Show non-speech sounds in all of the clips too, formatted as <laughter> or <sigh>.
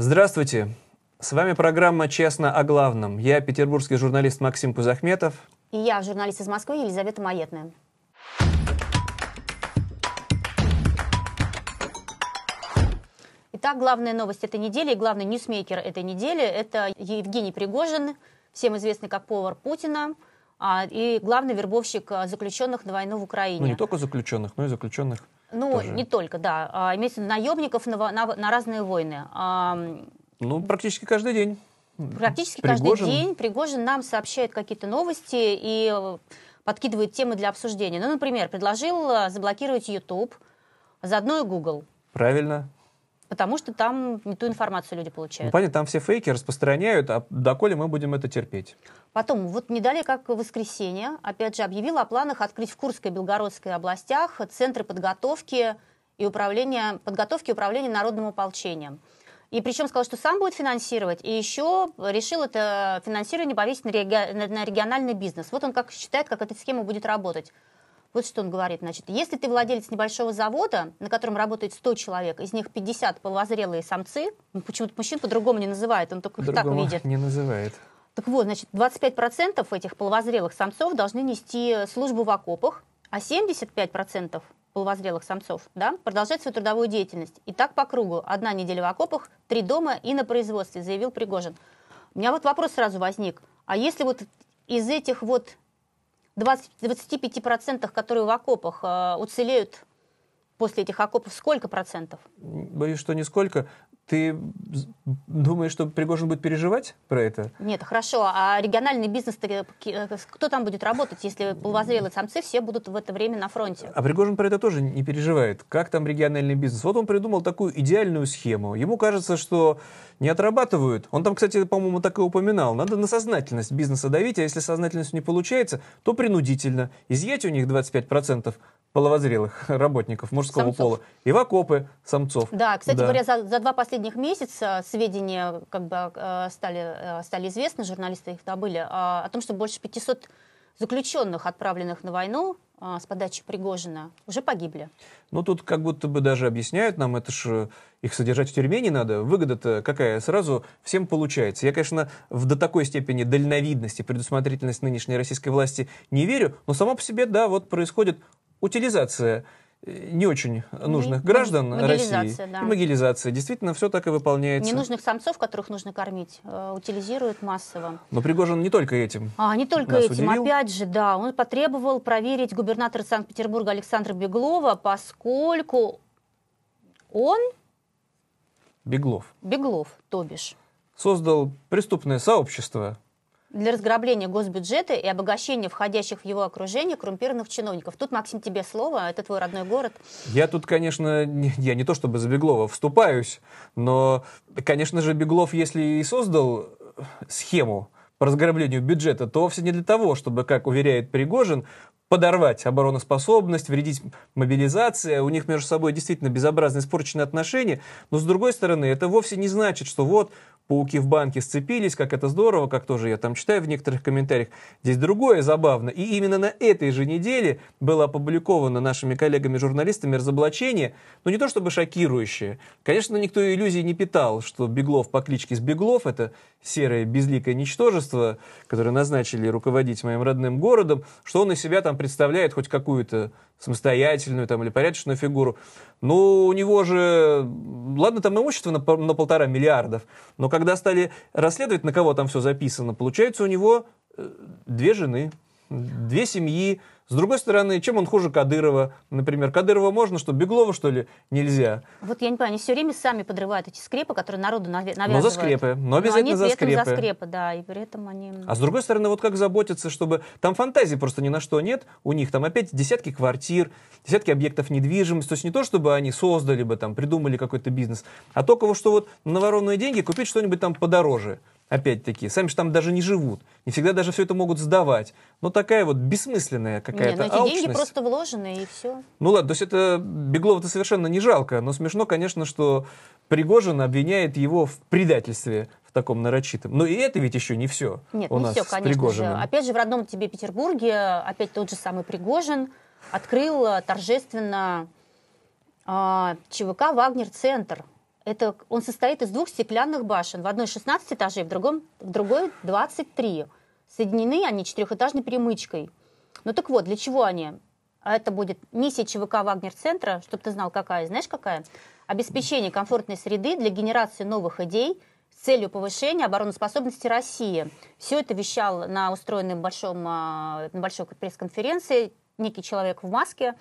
Здравствуйте. С вами программа «Честно о главном». Я петербургский журналист Максим Кузахметов. И я, журналист из Москвы Елизавета Маетная. Итак, главная новость этой недели и главный ньюсмейкер этой недели – это Евгений Пригожин, всем известный как повар Путина, а, и главный вербовщик а, заключенных на войну в Украине. Ну, не только заключенных, но и заключенных Ну, тоже. не только, да. А, имеется в виду наемников на, на, на разные войны. Ну, практически каждый день. Практически Пригожин. каждый день Пригожин нам сообщает какие-то новости и э, подкидывает темы для обсуждения. Ну, например, предложил э, заблокировать YouTube, заодно и Google. Правильно. Потому что там не ту информацию люди получают. Ну, понятно, там все фейки распространяют, а доколе мы будем это терпеть? Потом, вот не далее, как в воскресенье, опять же, объявила о планах открыть в Курской и Белгородской областях центры подготовки и управления, подготовки и управления народным ополчением. И причем сказал, что сам будет финансировать, и еще решил это финансирование повесить на, реги... на региональный бизнес. Вот он как считает, как эта схема будет работать. Вот что он говорит. Значит, если ты владелец небольшого завода, на котором работает 100 человек, из них 50 половозрелые самцы, ну, почему-то мужчин по-другому не называет, он только их так видит. <laughs> не называет. Так вот, значит, 25% этих половозрелых самцов должны нести службу в окопах, а 75% половозрелых самцов да, продолжать свою трудовую деятельность. И так по кругу. Одна неделя в окопах, три дома и на производстве, заявил Пригожин. У меня вот вопрос сразу возник. А если вот из этих вот 20, 25%, которые в окопах э, уцелеют после этих окопов, сколько процентов? Боюсь, что нисколько. Ты думаешь, что Пригожин будет переживать про это? Нет, хорошо. А региональный бизнес, э, кто там будет работать, если полувозрелые самцы все будут в это время на фронте? А Пригожин про это тоже не переживает. Как там региональный бизнес? Вот он придумал такую идеальную схему. Ему кажется, что не отрабатывают. Он там, кстати, по-моему, так и упоминал. Надо на сознательность бизнеса давить, а если сознательность не получается, то принудительно. Изъять у них 25%, половозрелых <laughs> работников мужского самцов. пола и в окопы самцов. Да, кстати да. говоря, за, за два последних месяца сведения как бы э, стали, э, стали известны, журналисты их добыли, а, о том, что больше 500 заключенных, отправленных на войну с подачи Пригожина, уже погибли. Ну, тут как будто бы даже объясняют нам, это же их содержать в тюрьме не надо. Выгода-то какая? Сразу всем получается. Я, конечно, в до такой степени дальновидности, предусмотрительность нынешней российской власти не верю, но само по себе, да, вот происходит утилизация э, не очень нужных граждан России. Да. И могилизация. Действительно, все так и выполняется. Ненужных самцов, которых нужно кормить, э, утилизируют массово. Но Пригожин не только этим. А, не только этим. Удивил. Опять же, да, он потребовал проверить губернатора Санкт-Петербурга Александра Беглова, поскольку он... Беглов. Беглов, то бишь. Создал преступное сообщество, для разграбления госбюджета и обогащения входящих в его окружение коррумпированных чиновников. Тут, Максим, тебе слово, это твой родной город. Я тут, конечно, не, я не то чтобы за Беглова вступаюсь, но, конечно же, Беглов, если и создал схему по разграблению бюджета, то вовсе не для того, чтобы, как уверяет Пригожин, подорвать обороноспособность, вредить мобилизация, у них между собой действительно безобразно испорченные отношения, но с другой стороны, это вовсе не значит, что вот пауки в банке сцепились, как это здорово, как тоже я там читаю в некоторых комментариях. Здесь другое забавно. И именно на этой же неделе было опубликовано нашими коллегами-журналистами разоблачение, но не то чтобы шокирующее. Конечно, никто иллюзий не питал, что Беглов по кличке с Беглов, это серое безликое ничтожество, которое назначили руководить моим родным городом, что он из себя там представляет хоть какую-то самостоятельную там, или порядочную фигуру. Ну, у него же, ладно, там имущество на, на полтора миллиардов, но когда стали расследовать, на кого там все записано, получается у него э, две жены, две семьи, с другой стороны, чем он хуже Кадырова? Например, Кадырова можно, что Беглова, что ли, нельзя? Вот я не понимаю, они все время сами подрывают эти скрепы, которые народу навязывают. Но за скрепы, но обязательно но они за скрепы. за скрепы, да, и при этом они... А с другой стороны, вот как заботиться, чтобы... Там фантазии просто ни на что нет у них, там опять десятки квартир, десятки объектов недвижимости, то есть не то, чтобы они создали бы, там, придумали какой-то бизнес, а только вот, что вот на воронные деньги купить что-нибудь там подороже опять-таки, сами же там даже не живут, не всегда даже все это могут сдавать. Но такая вот бессмысленная какая-то Нет, ну эти деньги просто вложены, и все. Ну ладно, то есть это Беглова-то совершенно не жалко, но смешно, конечно, что Пригожин обвиняет его в предательстве в таком нарочитом. Но и это ведь еще не все Нет, у не нас все, конечно же. Опять же, в родном тебе Петербурге, опять тот же самый Пригожин открыл торжественно э, ЧВК «Вагнер-центр», Это, он состоит из двух стеклянных башен. В одной 16 этажей, в, другом, в другой 23. Соединены они четырехэтажной перемычкой. Ну так вот, для чего они? А это будет миссия ЧВК «Вагнер-центра», чтобы ты знал, какая. Знаешь, какая? Обеспечение комфортной среды для генерации новых идей с целью повышения обороноспособности России. Все это вещал на устроенной большом, а, на большой пресс-конференции некий человек в маске,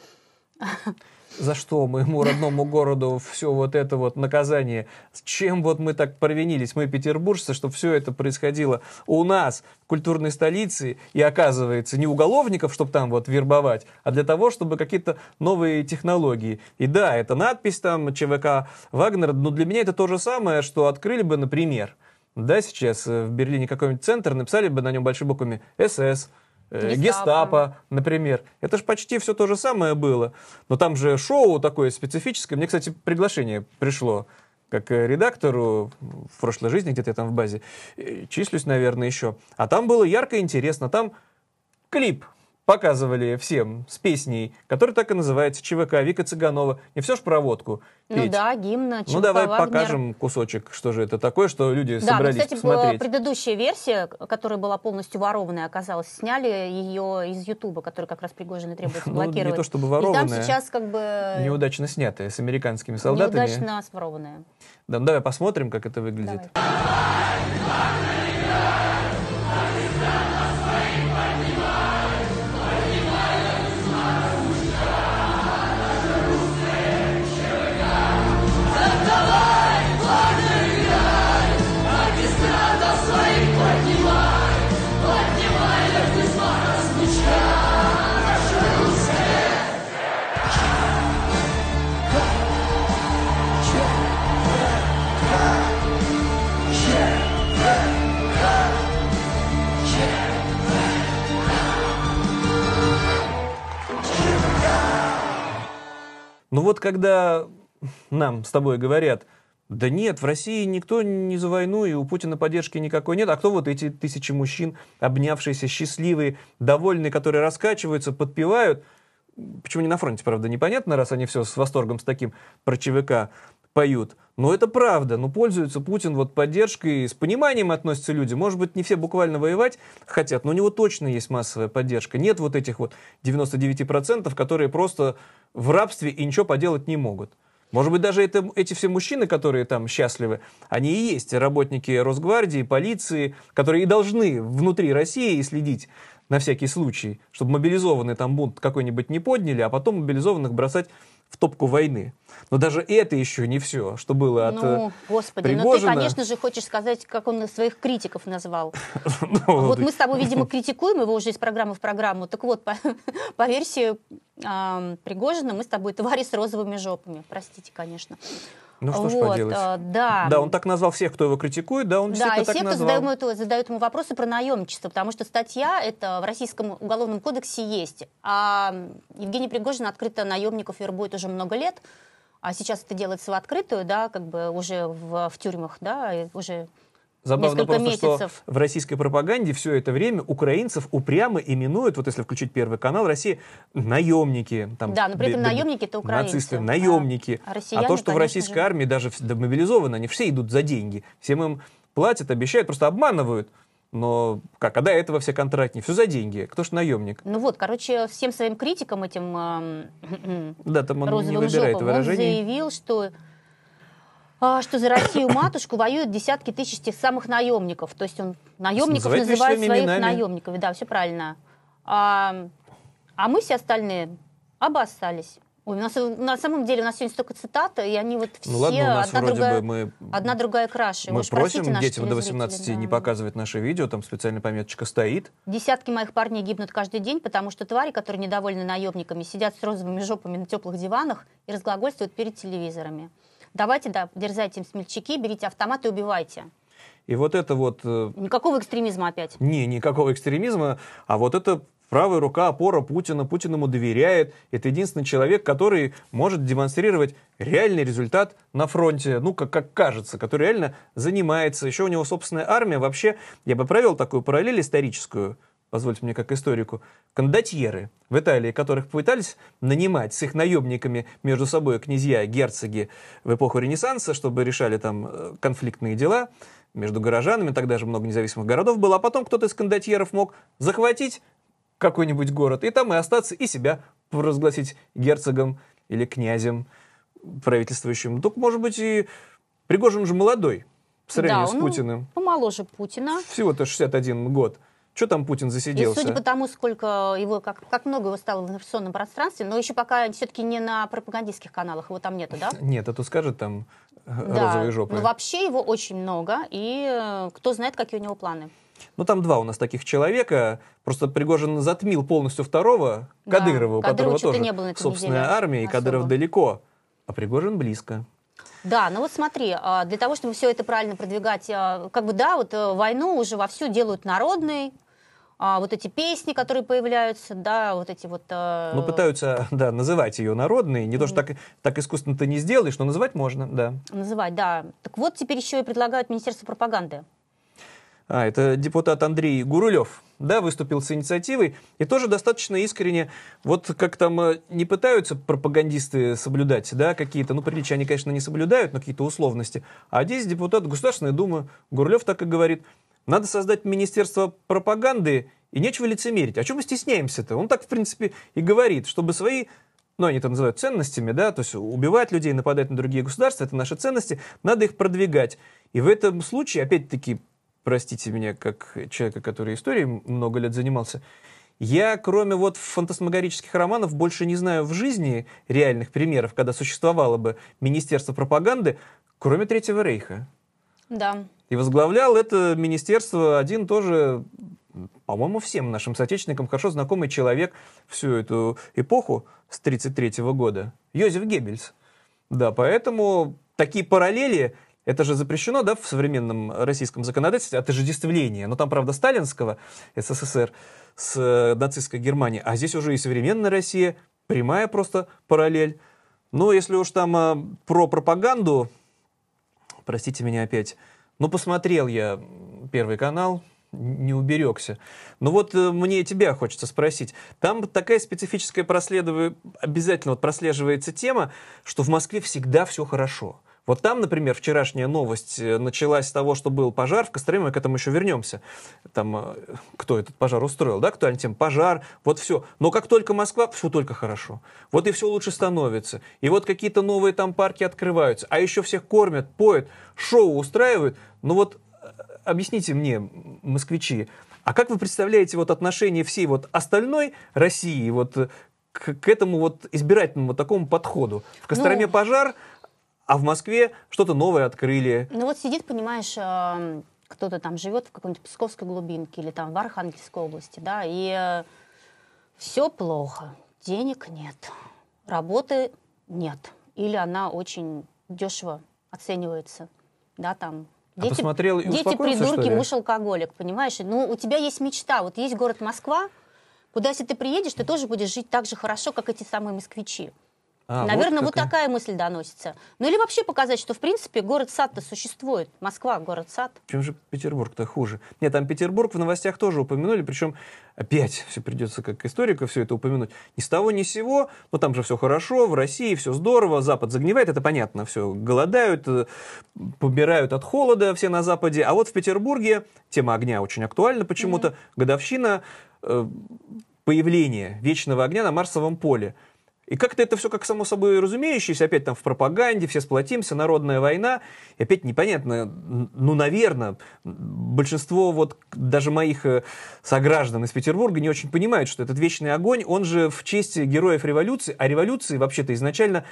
за что моему родному городу все вот это вот наказание, с чем вот мы так провинились, мы петербуржцы, что все это происходило у нас, в культурной столице, и оказывается не уголовников, чтобы там вот вербовать, а для того, чтобы какие-то новые технологии. И да, это надпись там ЧВК Вагнер, но для меня это то же самое, что открыли бы, например, да, сейчас в Берлине какой-нибудь центр, написали бы на нем большими буквами СС, Э, гестапо. Гестапо, например. Это же почти все то же самое было. Но там же шоу такое специфическое. Мне, кстати, приглашение пришло как редактору в прошлой жизни, где-то я там в базе э, числюсь, наверное, еще. А там было ярко и интересно. Там клип показывали всем с песней, которая так и называется ЧВК Вика Цыганова. Не все ж про водку. Ну да, гимн ЧВК Ну давай Вагнер. покажем кусочек, что же это такое, что люди да, собрались ну, кстати, посмотреть. предыдущая версия, которая была полностью ворованная, оказалась, сняли ее из Ютуба, который как раз Пригожин и требуется блокировать. <laughs> Ну, не то чтобы ворованная, и там сейчас как бы... Неудачно снятая, с американскими солдатами. Неудачно сворованная. Да, ну давай посмотрим, как это выглядит. Давай. Ну вот когда нам с тобой говорят, да нет, в России никто не за войну, и у Путина поддержки никакой нет. А кто вот эти тысячи мужчин, обнявшиеся, счастливые, довольные, которые раскачиваются, подпевают? Почему не на фронте, правда, непонятно, раз они все с восторгом с таким про ЧВК поют. Но это правда. Ну, пользуется Путин вот поддержкой, с пониманием относятся люди. Может быть, не все буквально воевать хотят, но у него точно есть массовая поддержка. Нет вот этих вот 99%, которые просто в рабстве и ничего поделать не могут. Может быть, даже это, эти все мужчины, которые там счастливы, они и есть работники Росгвардии, полиции, которые и должны внутри России следить на всякий случай, чтобы мобилизованные там бунт какой-нибудь не подняли, а потом мобилизованных бросать в топку войны. Но даже это еще не все, что было от Ну, э, господи, Пригожина. ну ты, конечно же, хочешь сказать, как он своих критиков назвал. <laughs> Ну, вот мы с тобой, видимо, <laughs> критикуем его уже из программы в программу. Так вот, по <laughs> версии Пригожина мы с тобой твари с розовыми жопами. Простите, конечно. Ну что вот, ж поделать. А, да. да, он так назвал всех, кто его критикует, да, он да, и все, кто задают ему, задают ему вопросы про наемничество, потому что статья это в Российском уголовном кодексе есть. А Евгений Пригожин открыто наемников вербует уже много лет, а сейчас это делается в открытую, да, как бы уже в, в тюрьмах, да, уже Забавно просто, месяцев. что в российской пропаганде все это время украинцев упрямо именуют, вот если включить Первый канал России, наемники. Там, да, но при этом наемники это украинцы. Нацисты, наемники. А, россияне, а то, что в российской же... армии даже мобилизованы, они все идут за деньги. Всем им платят, обещают, просто обманывают. Но как, а до этого все контрактники, все за деньги. Кто ж наемник? Ну вот, короче, всем своим критикам этим э, да, там он не выбирает жопам, выражений. он заявил, что а, что за Россию матушку воюют десятки тысяч тех самых наемников. То есть он наемников Называет называет своих именами. наемников. Да, все правильно. А, а мы все остальные обоссались. Ой, у нас на самом деле у нас сегодня столько цитат, и они вот все ну, ладно, у нас одна, вроде другая, бы мы, одна другая краше. Мы просим детям до 18 да. не показывать наши видео, там специальная пометочка стоит. Десятки моих парней гибнут каждый день, потому что твари, которые недовольны наемниками, сидят с розовыми жопами на теплых диванах и разглагольствуют перед телевизорами. Давайте, да, дерзайте им смельчаки, берите автомат и убивайте. И вот это вот... Э, никакого экстремизма опять. Не, никакого экстремизма, а вот это правая рука опора Путина, Путин ему доверяет. Это единственный человек, который может демонстрировать реальный результат на фронте, ну, как, как кажется, который реально занимается. Еще у него собственная армия. Вообще, я бы провел такую параллель историческую. позвольте мне как историку, кондотьеры в Италии, которых пытались нанимать с их наемниками между собой князья, герцоги в эпоху Ренессанса, чтобы решали там э, конфликтные дела между горожанами, тогда же много независимых городов было, а потом кто-то из кондотьеров мог захватить какой-нибудь город и там и остаться, и себя провозгласить герцогом или князем правительствующим. Только, может быть, и Пригожин же молодой по сравнению Да, с Путиным. Помоложе Путина. Всего-то 61 год. Что там Путин И засиделся? судя по тому, сколько его, как, как много его стало в информационном пространстве, но еще пока все-таки не на пропагандистских каналах, его там нету, да? <laughs> Нет, а то скажет там э, Да. розовые жопы. Но вообще его очень много, и э, кто знает, какие у него планы. Ну, там два у нас таких человека. Просто Пригожин затмил полностью второго, Да, Кадырова, у которого тоже не было собственная неделе армия, и Кадыров далеко, а Пригожин близко. Да, ну вот смотри, а, для того, чтобы все это правильно продвигать, а, как бы да, вот э, войну уже вовсю делают народной, а, вот эти песни, которые появляются, да, вот эти вот... э, Ну, пытаются, <laughs> да, называть ее народной. Не то, что так, так искусственно ты не сделаешь, но называть можно, да. Называть, да. Так вот, теперь еще и предлагают Министерство пропаганды. А, это депутат Андрей Гурулев, да, выступил с инициативой и тоже достаточно искренне, вот как там э, не пытаются пропагандисты соблюдать, да, какие-то, ну, приличия они, конечно, не соблюдают, но какие-то условности. А здесь депутат Государственной Думы Гурулев так и говорит, надо создать Министерство пропаганды, и нечего лицемерить. А чего мы стесняемся-то? Он так, в принципе, и говорит, чтобы свои ну, они это называют ценностями, да, то есть убивать людей, нападать на другие государства, это наши ценности, надо их продвигать. И в этом случае, опять-таки, простите меня, как человека, который историей много лет занимался, я, кроме вот фантасмагорических романов, больше не знаю в жизни реальных примеров, когда существовало бы Министерство пропаганды, кроме Третьего Рейха. Да. И возглавлял это министерство один тоже, по-моему, всем нашим соотечественникам хорошо знакомый человек всю эту эпоху с 1933 года, Йозеф Геббельс. Да, поэтому такие параллели, это же запрещено, да, в современном российском законодательстве, отождествление. Но там, правда, сталинского СССР с э, нацистской Германией, а здесь уже и современная Россия, прямая просто параллель. Но если уж там э, про пропаганду, простите меня опять, ну, посмотрел я Первый канал, не уберегся. Но вот э, мне тебя хочется спросить. Там такая специфическая проследуя... обязательно вот прослеживается тема, что в Москве всегда все хорошо. Вот там, например, вчерашняя новость э, началась с того, что был пожар в Костроме, мы к этому еще вернемся. Там, э, кто этот пожар устроил, да, кто тем пожар, вот все. Но как только Москва, все только хорошо. Вот и все лучше становится. И вот какие-то новые там парки открываются, а еще всех кормят, поют, шоу устраивают. Ну вот э, объясните мне, москвичи, а как вы представляете вот отношение всей вот остальной России вот к, к этому вот избирательному такому подходу? В Костроме Ну, пожар, а в Москве что-то новое открыли. Ну вот сидит, понимаешь, э, кто-то там живет в какой-нибудь Псковской глубинке или там в Архангельской области, да, и все плохо, денег нет, работы нет, или она очень дешево оценивается, да, там. А посмотрел и дети придурки, муж алкоголик, понимаешь? Ну, у тебя есть мечта, вот есть город Москва, куда если ты приедешь, ты тоже будешь жить так же хорошо, как эти самые москвичи. А, Наверное, вот, какая. такая мысль доносится. Ну или вообще показать, что в принципе город-сад-то существует. Москва, город-сад. Чем же Петербург-то хуже? Нет, там Петербург в новостях тоже упомянули, причем опять все придется как историка все это упомянуть. Ни с того, ни с сего, но там же все хорошо, в России все здорово, Запад загнивает, это понятно, все голодают, э, помирают от холода все на Западе. А вот в Петербурге тема огня очень актуальна почему-то, годовщина э, появления вечного огня на Марсовом поле. И как-то это все как само собой разумеющееся, опять там в пропаганде, все сплотимся, народная война. И опять непонятно, ну, наверное, большинство вот даже моих э, сограждан из Петербурга не очень понимают, что этот вечный огонь, он же в честь героев революции, а революции вообще-то изначально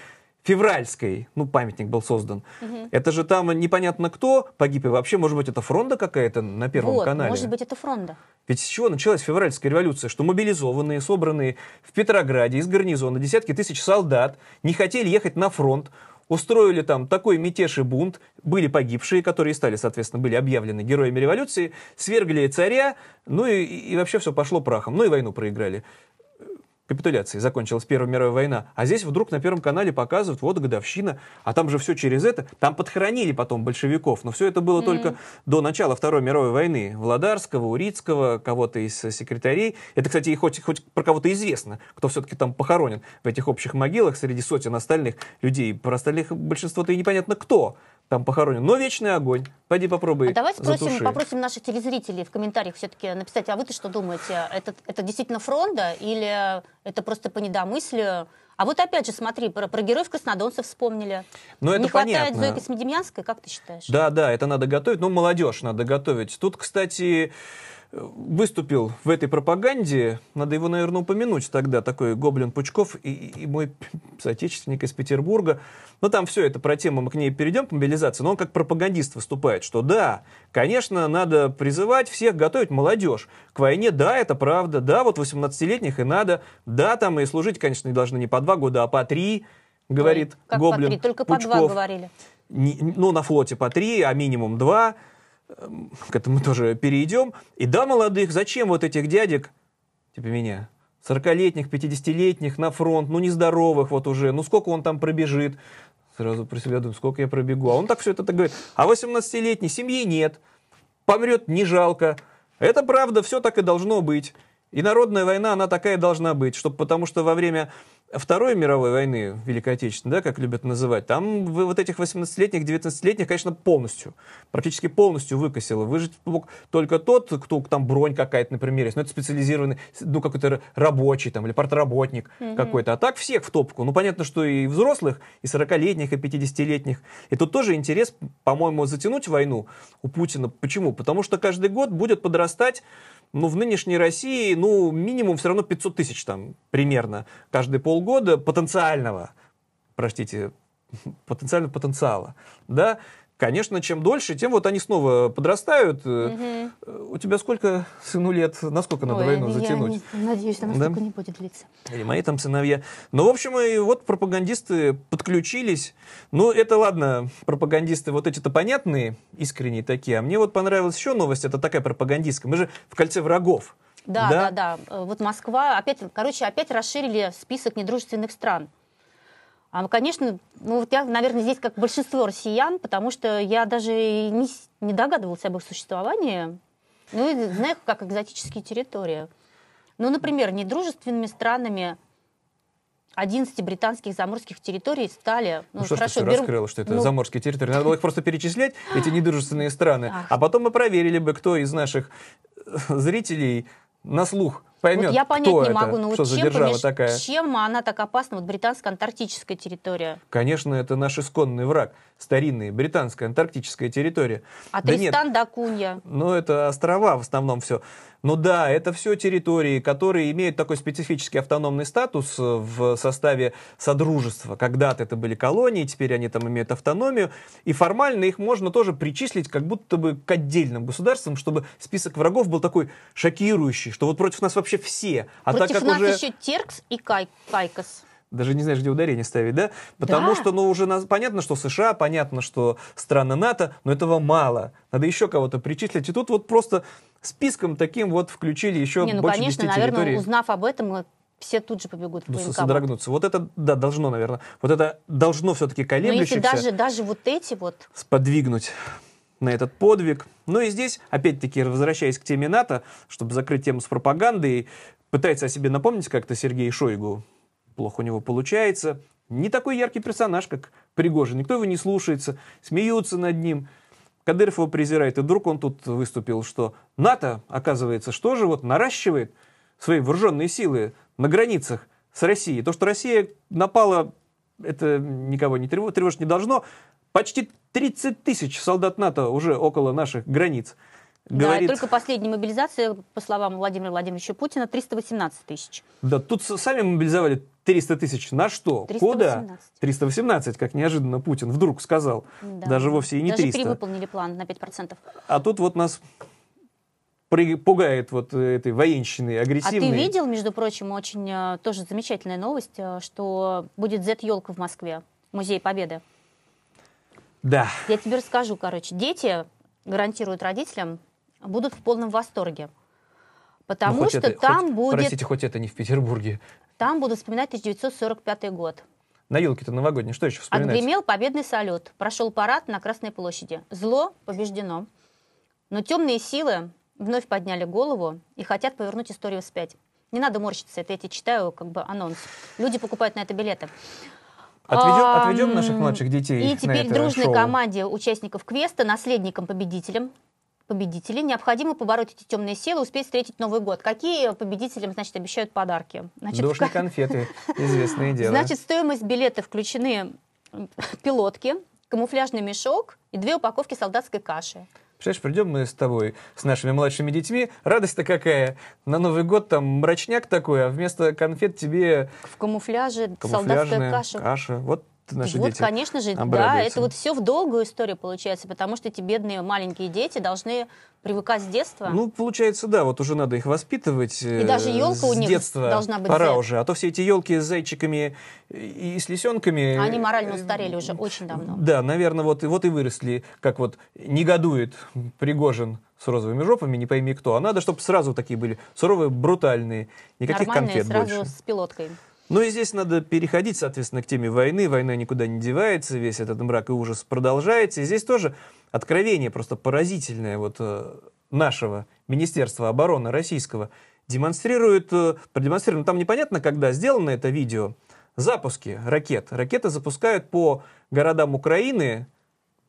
февральской, ну, памятник был создан. Это же там непонятно кто погиб, и вообще, может быть, это фронта какая-то на Первом вот, канале. может быть, это фронта. Ведь с чего началась февральская революция? Что мобилизованные, собранные в Петрограде из гарнизона десятки тысяч солдат не хотели ехать на фронт, устроили там такой мятеж и бунт, были погибшие, которые стали, соответственно, были объявлены героями революции, свергли царя, ну и, и вообще все пошло прахом, ну и войну проиграли. Капитуляции закончилась Первая мировая война. А здесь вдруг на Первом канале показывают, вот годовщина, а там же все через это. Там подхоронили потом большевиков, но все это было mm-hmm. только до начала Второй мировой войны. Владарского, Урицкого, кого-то из секретарей. Это, кстати, и хоть, хоть про кого-то известно, кто все-таки там похоронен в этих общих могилах среди сотен остальных людей. Про остальных большинство-то и непонятно кто там похоронен. Но вечный огонь. Пойди попробуй. А давай спросим, попросим наших телезрителей в комментариях все-таки написать, а вы-то что думаете? Это, это действительно фронта или это просто по недомыслию? А вот опять же, смотри, про, про героев краснодонцев вспомнили. Ну, это Не понятно. хватает Зои Космодемьянской, как ты считаешь? Да, да, это надо готовить. Ну, молодежь надо готовить. Тут, кстати, выступил в этой пропаганде, надо его, наверное, упомянуть тогда, такой Гоблин Пучков и, и мой <laughs> соотечественник из Петербурга. Но там все это про тему, мы к ней перейдем, к мобилизации, но он как пропагандист выступает, что да, конечно, надо призывать всех готовить молодежь к войне, да, это правда, да, вот 18-летних и надо, да, там и служить, конечно, не должны не по два года, а по три, говорит Ой, как Гоблин по три? Только Пучков. по два говорили. Не, ну, на флоте по три, а минимум два к этому тоже перейдем. И да, молодых, зачем вот этих дядек, типа меня, 40-летних, 50-летних на фронт, ну, нездоровых вот уже, ну, сколько он там пробежит, сразу про себя думаю, сколько я пробегу. А он так все это так говорит. А 18-летний, семьи нет, помрет не жалко. Это правда, все так и должно быть. И народная война, она такая должна быть, чтобы, потому что во время Второй мировой войны, Великой Отечественной, да, как любят называть, там вот этих 18-летних, 19-летних, конечно, полностью, практически полностью выкосило. Выжить мог только тот, кто там бронь какая-то, например, есть, ну это специализированный, ну какой-то рабочий там или портработник mm-hmm. какой-то. А так всех в топку. Ну понятно, что и взрослых, и 40-летних, и 50-летних. И тут тоже интерес, по-моему, затянуть войну у Путина. Почему? Потому что каждый год будет подрастать ну, в нынешней России, ну, минимум все равно 500 тысяч там примерно каждые полгода потенциального, простите, <laughs> потенциального потенциала, да, Конечно, чем дольше, тем вот они снова подрастают. Угу. У тебя сколько сыну лет? Насколько надо Ой, войну затянуть? Я не, надеюсь, она да? не будет длиться. Или мои там сыновья. Ну, в общем, и вот пропагандисты подключились. Ну, это ладно, пропагандисты вот эти-то понятные, искренние такие. А мне вот понравилась еще новость, это такая пропагандистская. Мы же в кольце врагов. Да, да, да, да. Вот Москва опять, короче, опять расширили список недружественных стран. А, ну, конечно, ну, вот я, наверное, здесь как большинство россиян, потому что я даже не, не догадывалась об их существовании. Ну, и знаю, как экзотические территории. Ну, например, недружественными странами 11 британских заморских территорий стали... Ну, ну что хорошо, ты беру... раскрыла, что это ну... заморские территории? Надо было их просто перечислять, <gasps> эти недружественные страны. А потом мы проверили бы, кто из наших зрителей на слух поймет, вот я понять кто не могу, ну что вот чем, помеш... такая. чем она так опасна, вот британская антарктическая территория? Конечно, это наш исконный враг, старинный, британская антарктическая территория. А да Тристан да Кунья? Ну, это острова в основном все. Ну да, это все территории, которые имеют такой специфический автономный статус в составе Содружества. Когда-то это были колонии, теперь они там имеют автономию. И формально их можно тоже причислить как будто бы к отдельным государствам, чтобы список врагов был такой шокирующий, что вот против нас вообще все. А против так как нас уже... еще Теркс и Кай... Кайкос даже не знаешь, где ударение ставить, да? Потому да. что, ну, уже на... понятно, что США, понятно, что страны НАТО, но этого мало. Надо еще кого-то причислить. И тут вот просто списком таким вот включили еще не, ну, больше конечно, 10 наверное, территорий. узнав об этом, все тут же побегут в ну, содрогнуться. Вот это, да, должно, наверное. Вот это должно все-таки колеблющихся... Но если даже, даже вот эти вот... Сподвигнуть на этот подвиг. Ну и здесь, опять-таки, возвращаясь к теме НАТО, чтобы закрыть тему с пропагандой, пытается о себе напомнить как-то Сергей Шойгу, плохо у него получается. Не такой яркий персонаж, как Пригожин. Никто его не слушается, смеются над ним. Кадыров его презирает. И вдруг он тут выступил, что НАТО, оказывается, что же вот наращивает свои вооруженные силы на границах с Россией. То, что Россия напала, это никого не тревожит, тревожить не должно. Почти 30 тысяч солдат НАТО уже около наших границ. Говорит... Да, только последняя мобилизация, по словам Владимира Владимировича Путина, 318 тысяч. Да, тут сами мобилизовали 300 тысяч. На что? 318. Куда? 318, как неожиданно Путин вдруг сказал. Да. Даже вовсе и не Даже 300. Даже перевыполнили план на 5%. А тут вот нас пугает вот этой военщины агрессивной. А ты видел, между прочим, очень э, тоже замечательная новость, э, что будет Z-елка в Москве, Музей Победы. Да. Я тебе расскажу, короче. Дети гарантируют родителям будут в полном восторге. Потому Ну, что это, там хоть, будет... Простите, хоть это не в Петербурге. Там будут вспоминать 1945 год. На елке-то новогодней. Что еще вспоминать? Отгремел победный салют. Прошел парад на Красной площади. Зло побеждено. Но темные силы вновь подняли голову и хотят повернуть историю вспять. Не надо морщиться, это я тебе читаю как бы анонс. Люди покупают на это билеты. Отведем, Ам, отведем наших младших детей И теперь дружной шоу. команде участников квеста, наследникам победителям, победителей, необходимо побороть эти темные силы, успеть встретить Новый год. Какие победителям, значит, обещают подарки? Значит, уж в конфеты, известное <laughs> дело. Значит, стоимость билета включены пилотки, камуфляжный мешок и две упаковки солдатской каши. Представляешь, придем мы с тобой, с нашими младшими детьми, радость-то какая. На Новый год там мрачняк такой, а вместо конфет тебе В камуфляже, солдатская каша. каша. Вот наши вот, дети. конечно же, да, это вот все в долгую историю получается, потому что эти бедные маленькие дети должны привыкать с детства. Ну, получается, да, вот уже надо их воспитывать. И даже ёлка у с них детства должна быть Пора Z. уже. А то все эти елки с зайчиками и с лисенками. Они морально э, устарели уже очень давно. Да, наверное, вот, и- вот и выросли, как вот негодует Пригожин с розовыми жопами, не пойми кто. А надо, чтобы сразу такие были суровые, брутальные. Никаких Нормальные конфет сразу больше. с пилоткой. Ну и здесь надо переходить, соответственно, к теме войны. Война никуда не девается, весь этот мрак и ужас продолжается. И здесь тоже откровение просто поразительное вот э, нашего Министерства обороны российского демонстрирует, э, продемонстрировано, там непонятно, когда сделано это видео, запуски ракет. Ракеты запускают по городам Украины,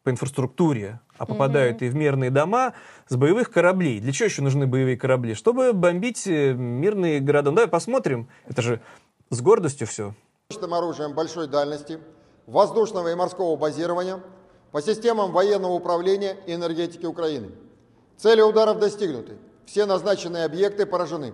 по инфраструктуре, а попадают и в мирные дома с боевых кораблей. Для чего еще нужны боевые корабли? Чтобы бомбить э, мирные города. Ну, давай посмотрим. Это же с гордостью все. Оружием большой дальности, воздушного и морского базирования по системам военного управления и энергетики Украины. Цели ударов достигнуты. Все назначенные объекты поражены.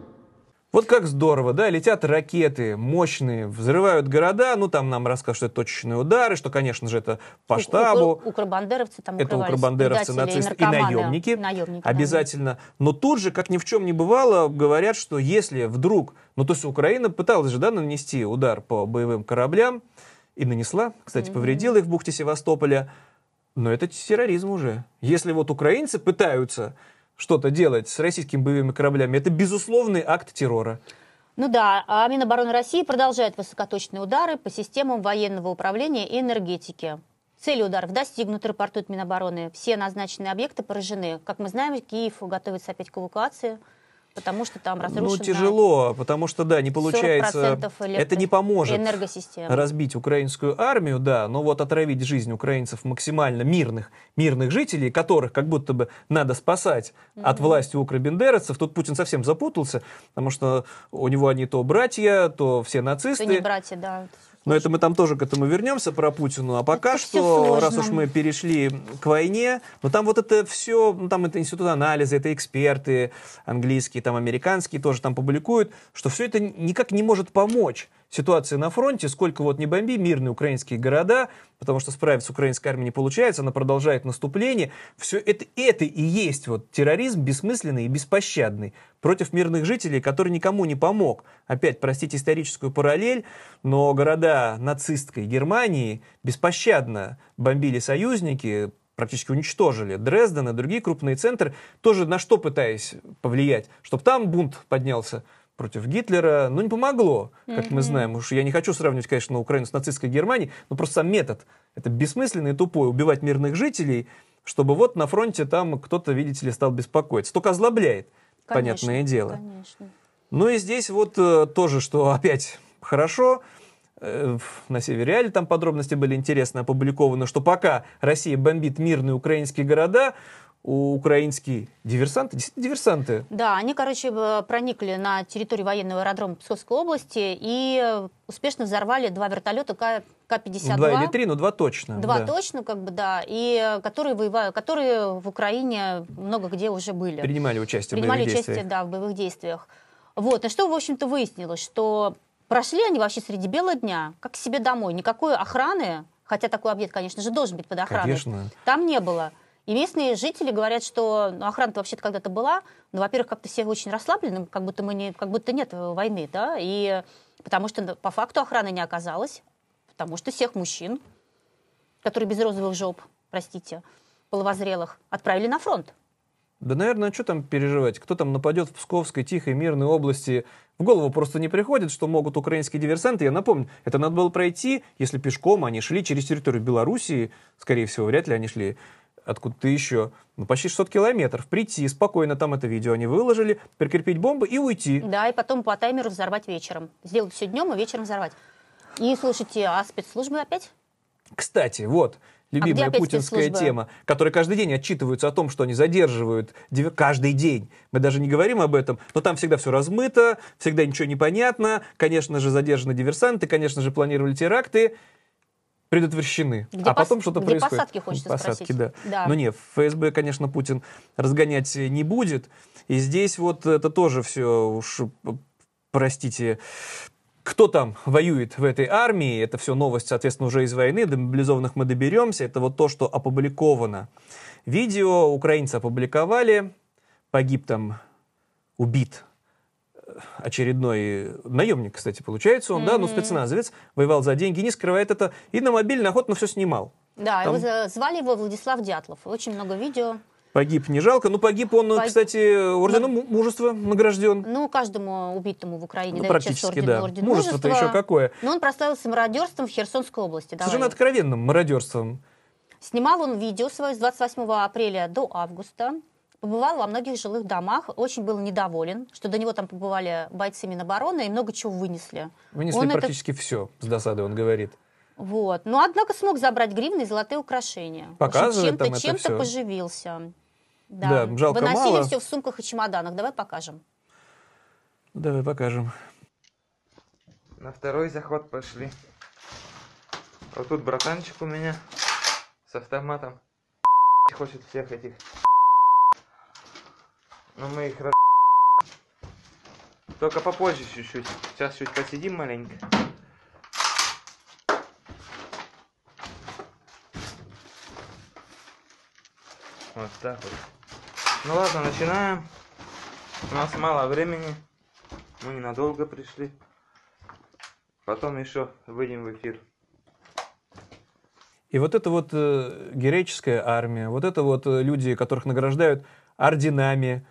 Вот как здорово, да, летят ракеты мощные, взрывают города, ну там нам рассказывают, что это точечные удары, что, конечно же, это по штабу, Укробандеровцы там это укробандеровцы, нацисты и наемники, наемники, да. обязательно. Но тут же, как ни в чем не бывало, говорят, что если вдруг, ну то есть Украина пыталась же, да, нанести удар по боевым кораблям, и нанесла, кстати, повредила их в бухте Севастополя, но это терроризм уже. Если вот украинцы пытаются что-то делать с российскими боевыми кораблями, это безусловный акт террора. Ну да, а Минобороны России продолжает высокоточные удары по системам военного управления и энергетики. Цели ударов достигнуты, рапортует Минобороны. Все назначенные объекты поражены. Как мы знаем, Киев готовится опять к эвакуации, потому что там разрушено Ну, тяжело, потому что, да, не получается... 40% электро- Это не поможет разбить украинскую армию, да, но вот отравить жизнь украинцев максимально мирных, мирных жителей, которых как будто бы надо спасать от власти укробендеровцев. Тут Путин совсем запутался, потому что у него они то братья, то все нацисты. не братья, да. Но это мы там тоже к этому вернемся, про Путину. А пока Это что, раз уж мы перешли к войне, ну там вот это все, ну там это институт анализа, это эксперты английские, там американские тоже там публикуют, что все это никак не может помочь ситуации на фронте, сколько вот не бомби мирные украинские города, потому что справиться украинской армией не получается, она продолжает наступление. Все это, это и есть вот терроризм бессмысленный и беспощадный против мирных жителей, который никому не помог. Опять, простите историческую параллель, но города нацистской Германии беспощадно бомбили союзники, практически уничтожили Дрезден и другие крупные центры, тоже на что пытаясь повлиять, чтобы там бунт поднялся против Гитлера, ну не помогло, как мы знаем. Уж я не хочу сравнивать, конечно, Украину с нацистской Германией, но просто сам метод, это бессмысленный и тупой, убивать мирных жителей, чтобы вот на фронте там кто-то, видите ли, стал беспокоиться. Только озлобляет, Конечно, понятное дело. Конечно. Ну и здесь вот э, тоже, что опять хорошо, э, на Севере Али там подробности были интересно опубликованы, что пока Россия бомбит мирные украинские города, украинские диверсанты, действительно диверсанты, Да, они, короче, проникли на территорию военного аэродрома Псковской области и успешно взорвали два вертолета К- К-52. ну, два или три, но два точно. Два да. точно, как бы, да, и которые воевают, которые в Украине много где уже были. Принимали участие Принимали в боевых участие, действиях. да, в боевых действиях. Вот, и что, в общем-то, выяснилось, что прошли они вообще среди бела дня, как к себе домой. Никакой охраны, хотя такой объект, конечно же, должен быть под охраной, Конечно. там не было. И местные жители говорят, что ну, охрана вообще-то когда-то была, но, во-первых, как-то все очень расслаблены, как будто, мы не, как будто нет войны, да, и потому что по факту охраны не оказалось, потому что всех мужчин, которые без розовых жоп, простите, половозрелых, отправили на фронт. Да, наверное, что там переживать? Кто там нападет в Псковской, Тихой, Мирной области? В голову просто не приходит, что могут украинские диверсанты. Я напомню, это надо было пройти, если пешком они шли через территорию Белоруссии, скорее всего, вряд ли они шли откуда-то еще, ну, почти 600 километров, прийти, спокойно там это видео они выложили, прикрепить бомбы и уйти. Да, и потом по таймеру взорвать вечером. Сделать все днем, и вечером взорвать. И слушайте, а спецслужбы опять? Кстати, вот, любимая А путинская тема, которые каждый день отчитываются о том, что они задерживают каждый день. Мы даже не говорим об этом, но там всегда все размыто, всегда ничего не понятно. Конечно же, задержаны диверсанты, конечно же, планировали теракты, предотвращены. Где а потом пос- что-то где происходит. посадки, хочется Посадки, спросить. да. Да. Но нет, ФСБ, конечно, Путин разгонять не будет. И здесь вот это тоже все уж, простите, кто там воюет в этой армии, это все новость, соответственно, уже из войны, до мобилизованных мы доберемся, это вот то, что опубликовано. Видео украинцы опубликовали, погиб там, убит очередной наемник, кстати, получается он, да, ну, спецназовец, воевал за деньги, не скрывает это, и на мобильный охотно все снимал. Да, Там- его звали его Владислав Дятлов. Очень много видео. Погиб не жалко, ну, погиб он, Пог- кстати, орденом му- мужества награжден. Ну, каждому убитому в Украине Ну, практически, орден, да. орден Мужество-то мужества. еще какое. Но он прославился мародерством в Херсонской области. Давай. Совершенно откровенным мародерством. Снимал он видео свое с 28 апреля до августа. Побывал во многих жилых домах, очень был недоволен, что до него там побывали бойцы Минобороны и много чего вынесли. Вынесли Он это- практически все с досады, он говорит. Вот. Но, однако, смог забрать гривны и золотые украшения. Показывает чем-то, там это чем-то поживился. Да, Да, жалко Выносили мало. все в сумках и чемоданах. Давай покажем. Ну, Давай покажем. На второй заход пошли. Вот тут братанчик у меня с автоматом. Хочет всех этих. Но мы их раз... Только попозже чуть-чуть. Сейчас чуть посидим маленько. Вот так вот. Ну ладно, начинаем. У нас мало времени. Мы ненадолго пришли. Потом еще выйдем в эфир. И вот это вот э, героическая армия, вот это вот э, люди, которых награждают орденами.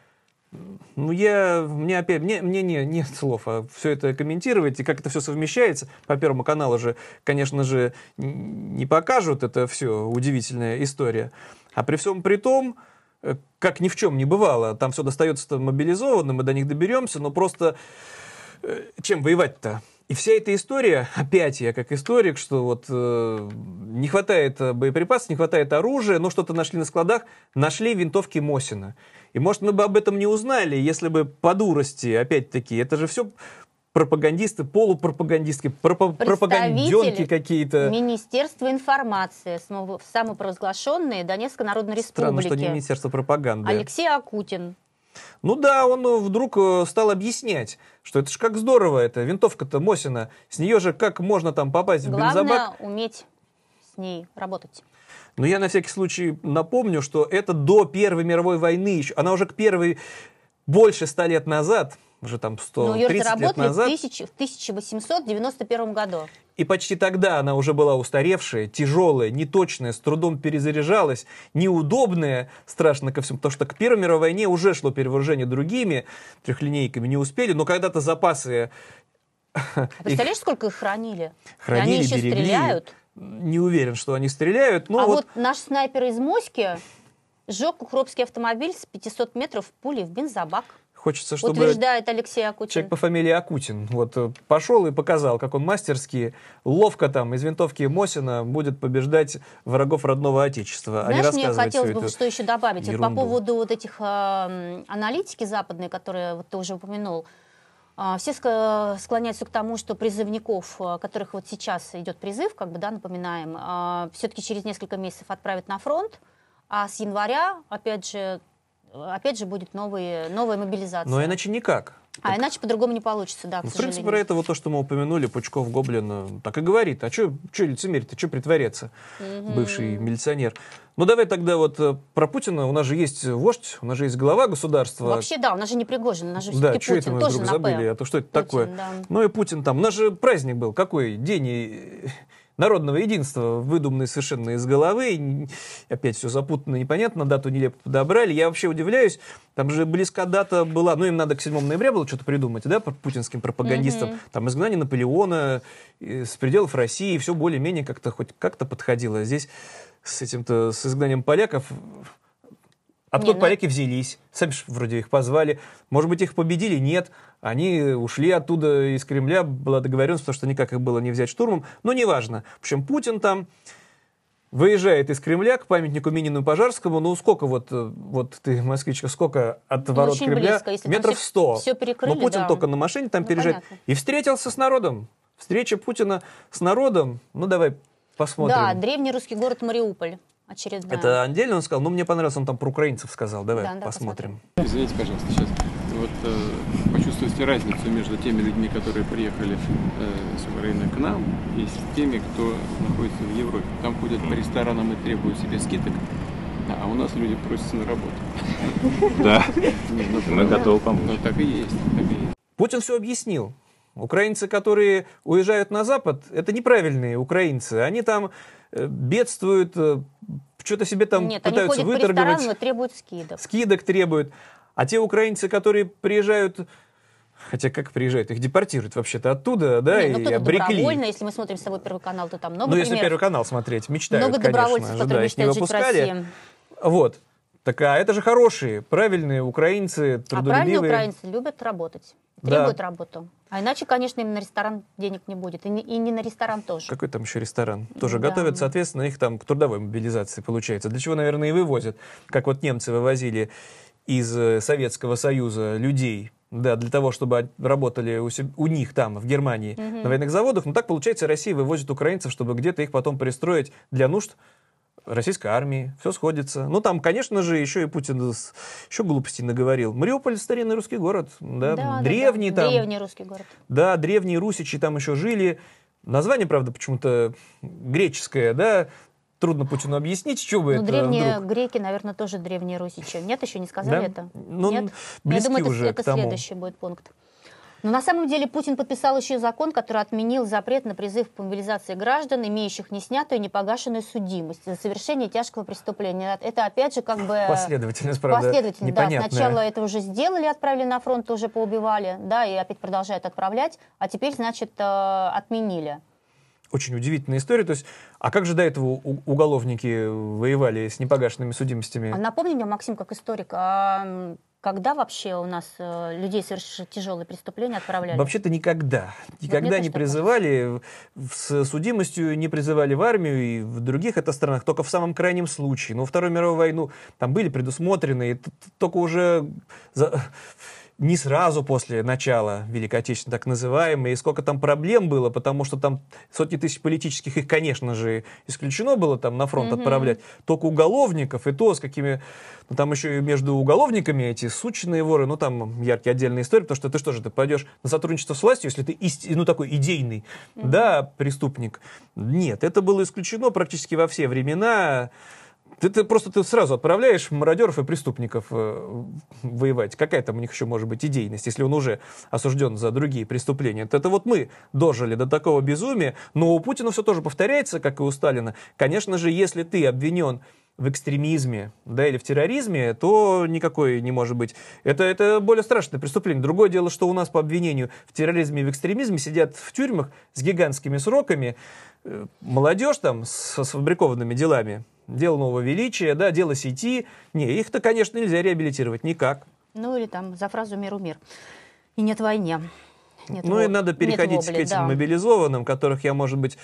Ну, я, мне опять, мне, мне не, нет слов, а все это комментировать, и как это все совмещается. По Первому каналу же, конечно же, не покажут это все, удивительная история. А при всем при том, э, как ни в чем не бывало, там все достается мобилизованным, мы до них доберемся, но просто э, чем воевать-то? И вся эта история, опять я как историк, что вот э, не хватает э, боеприпасов, не хватает оружия, но что-то нашли на складах, нашли винтовки Мосина. И может мы бы об этом не узнали, если бы по дурости, опять-таки, это же все пропагандисты, полупропагандистки, пропа- пропаганденки какие-то. Министерство информации, само- самопровозглашенные Донецкой Народной Странно, что не Республики. Министерство пропаганды. Алексей Акутин. Ну да, он э, вдруг э, стал объяснять, что это ж как здорово, это винтовка-то Мосина, с нее же как можно там попасть в бензобак. Главное уметь с ней работать. Но я на всякий случай напомню, что это до Первой мировой войны еще. Она уже к Первой больше ста лет назад, уже там Но ее 130 лет разработали в, назад. тысяч- в 1891 году. И почти тогда она уже была устаревшая, тяжелая, неточная, с трудом перезаряжалась, неудобная, страшно ко всему, потому что к Первой мировой войне уже шло перевооружение другими трехлинейками, не успели, но когда-то запасы А Представляешь, сколько их хранили? хранили, и они еще берегли. стреляют. Не уверен, что они стреляют, но а вот, вот... наш снайпер из Моськи сжег укропский автомобиль с 500 метров пулей в бензобак. Хочется, чтобы Утверждает Алексей Акутин. человек по фамилии Акутин вот э, пошел и показал, как он мастерски, ловко там из винтовки Мосина будет побеждать врагов родного отечества, а не Знаешь, мне хотелось бы что еще добавить. Вот по ерунду. поводу вот этих э, аналитики западной, которые вот ты уже упомянул. А, Все ск- склоняются к тому, что призывников, э, которых вот сейчас идет призыв, как бы, да, напоминаем, все-таки через несколько месяцев отправят на фронт, а с января, опять же, э, опять же будет новые, новая мобилизация. Но иначе никак. А иначе по-другому не получится, да, Ну, в принципе, про это вот то, что мы упомянули, Пучков, Гоблин, э, так и говорит. А что лицемерить-то, что притворяться, бывший милиционер? Ну, давай тогда вот э, про Путина. У нас же есть вождь, у нас же есть глава государства. Вообще, да, у нас же не Пригожин, у нас же Да, что это мы тоже вдруг забыли? А то что это Путин, такое? да. Ну и Путин там. У нас же праздник был. Какой день? И- народного единства, выдуманный совершенно из головы. Опять все запутанно, непонятно, дату нелепо подобрали. Я вообще удивляюсь, там же близка дата была, ну им надо к 7 ноября было что-то придумать, да, путинским пропагандистам. Mm-hmm. Там изгнание Наполеона с пределов России, все более-менее как-то хоть как-то подходило. Здесь с этим-то, с изгнанием поляков Откуда Не, ну... поляки взялись? Сами же вроде их позвали. Может быть, их победили? Нет. Они ушли оттуда из Кремля. Была договоренность, потому что никак их было не взять штурмом. Но неважно. В общем, Путин там выезжает из Кремля к памятнику Минину и Пожарскому. Ну, сколько вот, вот ты, москвичка, сколько от ну, ворот Кремля? Близко, Метров сто. Все перекрыли, Но Путин да. только на машине там ну, переезжает. Понятно. И встретился с народом. Встреча Путина с народом. Ну, давай посмотрим. Да, древний русский город Мариуполь очередная. Это отдельно он сказал? Ну, мне понравилось, он там про украинцев сказал. Давай да, посмотрим. Да, Извините, пожалуйста, сейчас вот э, почувствуйте разницу между теми людьми, которые приехали э, с Украины к нам, и с теми, кто находится в Европе. Там ходят по ресторанам и требуют себе скидок, а у нас люди просятся на работу. <laughs> Да, мы готовы помочь. Ну, так и есть. Путин все объяснил. Украинцы, которые уезжают на Запад, это неправильные украинцы. Они там бедствуют, э, что-то себе там Нет, пытаются они ходят выторговать. По но требуют скидок. Скидок требуют. А те украинцы, которые приезжают Хотя как приезжают? Их депортируют вообще-то оттуда, да, Не, ну, и обрекли. добровольно, если мы смотрим с тобой Первый канал, то там много Ну, примеров. если Первый канал смотреть, мечтают, Много конечно добровольцев, же, которые да, выпускали. Жить в России. Вот. Так а это же хорошие, правильные украинцы, трудолюбивые. А правильные украинцы любят работать, требуют да. работу. А иначе, конечно, им на ресторан денег не будет. И не, и не на ресторан тоже. Какой там еще ресторан? Тоже да. готовят, соответственно, их там к трудовой мобилизации получается. Для чего, наверное, и вывозят. Как вот немцы вывозили из э, Советского Союза людей да, для того, чтобы работали у, себя, у них там, в Германии, угу. на военных заводах. Но так, получается, Россия вывозит украинцев, чтобы где-то их потом пристроить для нужд российской армии, все сходится. Ну, там, конечно же, еще и Путин еще глупостей наговорил. Мариуполь — старинный русский город, да, да древний да, там. Древний русский город. Да, древние русичи там еще жили. Название, правда, почему-то греческое, да, трудно Путину объяснить, что бы ну, это древние вдруг. греки, наверное, тоже древние русичи. Нет, еще не сказали да? это? Ну, Нет? Я думаю, уже это, это следующий будет пункт. Но на самом деле Путин подписал еще закон, который отменил запрет на призыв к мобилизации граждан, имеющих неснятую непогашенную судимость за совершение тяжкого преступления. Это опять же как бы... Последовательность, правда, Последовательность, да. Сначала это уже сделали, отправили на фронт, уже поубивали, да, и опять продолжают отправлять, а теперь, значит, э, отменили. Очень удивительная история. То есть, а как же до этого уголовники воевали с непогашенными судимостями? А напомни мне, Максим, как историк, а когда вообще у нас э, людей, совершивших тяжелые преступления, отправляли? Вообще-то никогда. Никогда вот не призывали. С судимостью не призывали в армию и в других это странах, только в самом крайнем случае. Но Вторую мировую войну там были предусмотрены, только уже... За не сразу после начала Великой Отечественной, так называемой, и сколько там проблем было, потому что там сотни тысяч политических, их, конечно же, исключено было там на фронт mm-hmm. отправлять, только уголовников, и то с какими, ну там еще и между уголовниками эти сучные воры, ну там яркие отдельные истории, потому что ты что же, ты пойдешь на сотрудничество с властью, если ты ист... ну такой идейный, mm-hmm. да, преступник. Нет, это было исключено практически во все времена, ты, ты просто ты сразу отправляешь мародеров и преступников э, воевать. Какая там у них еще может быть идейность, если он уже осужден за другие преступления? Это, вот мы дожили до такого безумия, но у Путина все тоже повторяется, как и у Сталина. Конечно же, если ты обвинен в экстремизме, да, или в терроризме, то никакой не может быть. Это, это более страшное преступление. Другое дело, что у нас по обвинению в терроризме и в экстремизме сидят в тюрьмах с гигантскими сроками э, молодежь там с сфабрикованными делами, дело нового величия, да, дело сети. Не, их-то, конечно, нельзя реабилитировать никак. Ну или там за фразу «миру мир». И нет войне. Нет ну воб... и надо переходить вобли, к этим да. мобилизованным, которых я, может быть,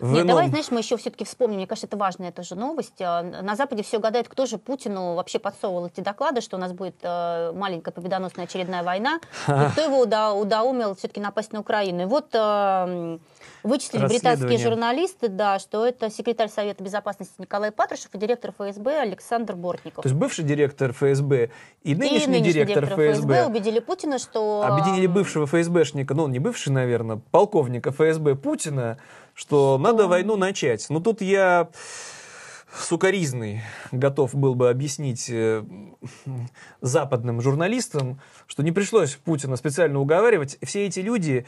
Нет, ином... давай, знаешь, мы еще все-таки вспомним, мне кажется, это важная тоже новость. А, на Западе все гадают, кто же Путину вообще подсовывал эти доклады, что у нас будет э, маленькая победоносная очередная война, <laughs> и кто его уда удоумил все-таки напасть на Украину. И вот э, вычислили британские журналисты, да, что это секретарь Совета Безопасности Николай Патрушев и директор ФСБ Александр Бортников. То есть бывший директор ФСБ и нынешний, и нынешний директор, директор ФСБ. ФСБ убедили Путина, что... Объединили бывшего ФСБшника, ну, не бывший, наверное, полковника ФСБ Путина, что надо войну начать. Но тут я сукаризный готов был бы объяснить э, западным журналистам, что не пришлось Путина специально уговаривать. Все эти люди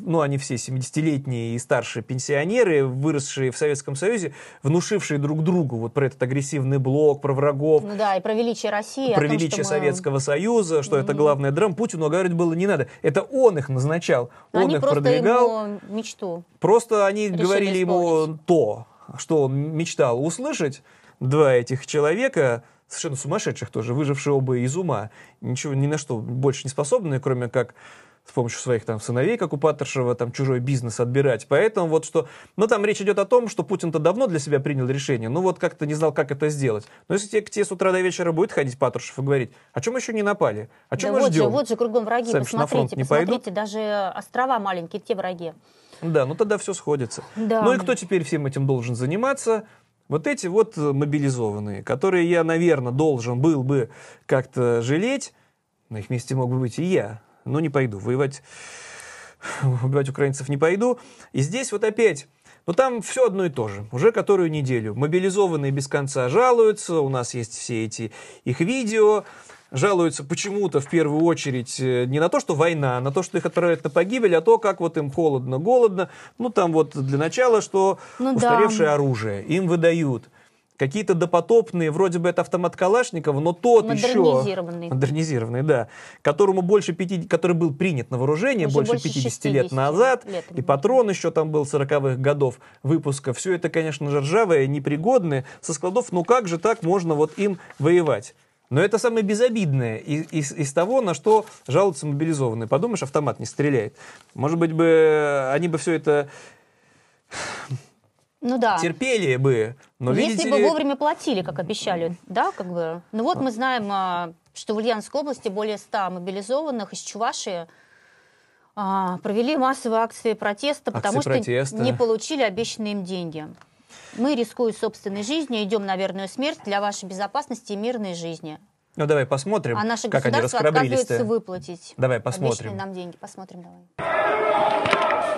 ну, они все 70-летние и старшие пенсионеры, выросшие в Советском Союзе, внушившие друг другу вот про этот агрессивный блок, про врагов, Ну да, и про величие России. про том, величие мы- Советского Союза, что это главная драма. Путину говорить было не надо. Это он их назначал, он Они их продвигал. ему мечту. Просто они говорили ему исполнить. то, что он мечтал услышать. Два этих человека, совершенно сумасшедших тоже, выжившие оба из ума, ничего ни на что больше не способные, кроме как с помощью своих там сыновей, как у Патрушева, там чужой бизнес отбирать. Поэтому вот что... Ну, там речь идет о том, что Путин-то давно для себя принял решение, ну вот как-то не знал, как это сделать. Но если тебе, к тебе с утра до вечера будет ходить Патрушев и говорить, о чем мы еще не напали? О чем Да мы вот ждем? же, вот же кругом враги, Сами на фронт посмотрите, не посмотрите, даже острова маленькие, те враги. Да, ну тогда все сходится. Да. Ну и кто теперь всем этим должен заниматься? Вот эти вот мобилизованные, которые я, наверное, должен был бы как-то жалеть. На их месте мог бы быть и я. Но не пойду. Воевать, <sighs> убивать украинцев не пойду. И здесь вот опять... Но там все одно и то же. Уже которую неделю. Мобилизованные без конца жалуются. У нас есть все эти их видео. Жалуются почему-то в первую очередь э, не на то, что война, а на то, что их отправляют на погибель, а то, как вот им холодно, голодно. Ну, там вот для начала, что Ну да. устаревшее оружие им выдают. Какие-то допотопные, вроде бы это автомат Калашникова, но тот еще... Модернизированный. Модернизированный, да. Которому больше 50, который был принят на вооружение Уже больше больше 50 лет 60 назад. лет и патрон еще там был 40-х годов выпуска. Все это, конечно же, ржавое, непригодное. Со складов, ну как же так можно вот им воевать? Но это самое безобидное из, из- из того, на что жалуются мобилизованные. Подумаешь, автомат не стреляет. Может быть, бы они бы все это Ну да. терпели бы, но Если видите бы ли, вовремя платили, как обещали, да, как бы. Ну вот мы знаем, а, что в Ульяновской области более 100 мобилизованных из Чувашии а, провели массовые акции протеста, потому что протеста. не получили обещанные им деньги. Мы, рискуя собственной жизнью, идем на верную смерть для вашей безопасности и мирной жизни. ну давай посмотрим, А наше как они государство отказывается расхрабрились-то. выплатить Давай посмотрим. обещанные нам деньги. Посмотрим давай.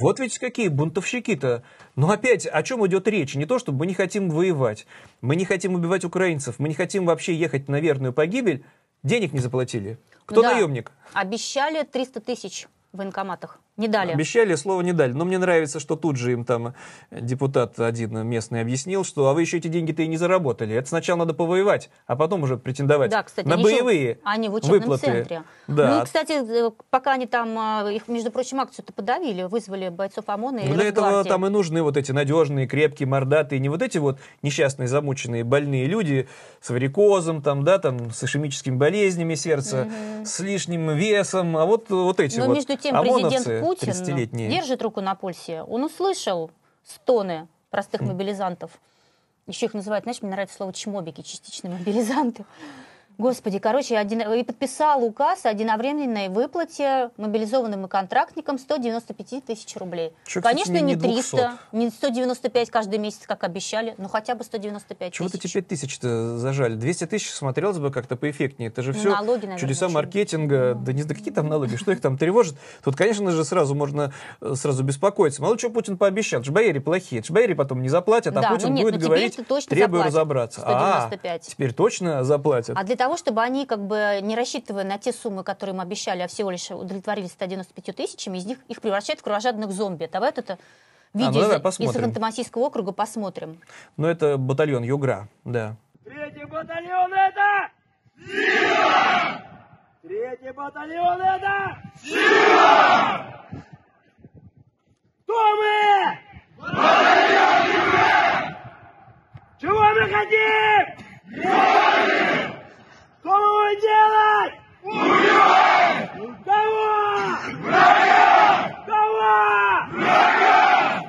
Вот ведь какие бунтовщики-то. Но опять, о чем идет речь? Не то, чтобы мы не хотим воевать, мы не хотим убивать украинцев, мы не хотим вообще ехать на верную погибель, денег не заплатили. Кто Да. наемник? Обещали 300 тысяч в военкоматах. Не дали. Обещали, слова не дали. Но мне нравится, что тут же им там депутат один местный объяснил, что а вы еще эти деньги-то и не заработали. Это сначала надо повоевать, а потом уже претендовать Да, кстати, на они еще- боевые Они в учебном выплаты. центре. Да. Ну и, кстати, пока они там, а, их, между прочим, акцию-то подавили, вызвали бойцов ОМОНа и Ну, для этого там и нужны вот эти надежные, крепкие, мордатые, не вот эти вот несчастные, замученные, больные люди с варикозом, там, да, там, с ишемическими болезнями сердца, с лишним весом, а вот, вот эти Но вот между тем ОМОНовцы, президент Путин 30-летние. держит руку на пульсе. Он услышал стоны простых мобилизантов. Еще их называют, знаешь, мне нравится слово чмобики, частичные мобилизанты. Господи, короче, один, и подписал указ о единовременной выплате мобилизованным и контрактникам 195 тысяч рублей. Кстати, Конечно, не- не не 300, не 195 каждый месяц, как обещали, но хотя бы 195 Чего ты тысяч. эти 5 тысяч-то зажали? 200 тысяч смотрелось бы как-то поэффектнее. Это же Ну, все налоги, наверное, чудеса маркетинга. Да не знаю, какие там налоги, что их там тревожит. Тут, конечно же, сразу можно э, сразу беспокоиться. Мало что Путин пообещал. Бояре плохие. Бояре потом не заплатят, Да, а ну Путин нет, будет ну говорить, требую заплатят. разобраться. 195. А, теперь точно заплатят. А для того, чтобы они, как бы, не рассчитывая на те суммы, которые им обещали, а всего лишь удовлетворились 195 тысячами, из них их превращают в кровожадных зомби. Давай это ну видео давай из- из посмотрим. Ханты-Мансийского округа посмотрим. Ну, это батальон Югра, да. Третий батальон это... Сила! Третий батальон это... Сила! Кто мы? Батальон Чего мы хотим? Что мы будем делать? Убивать! Кого? Врага! Кого? Врага!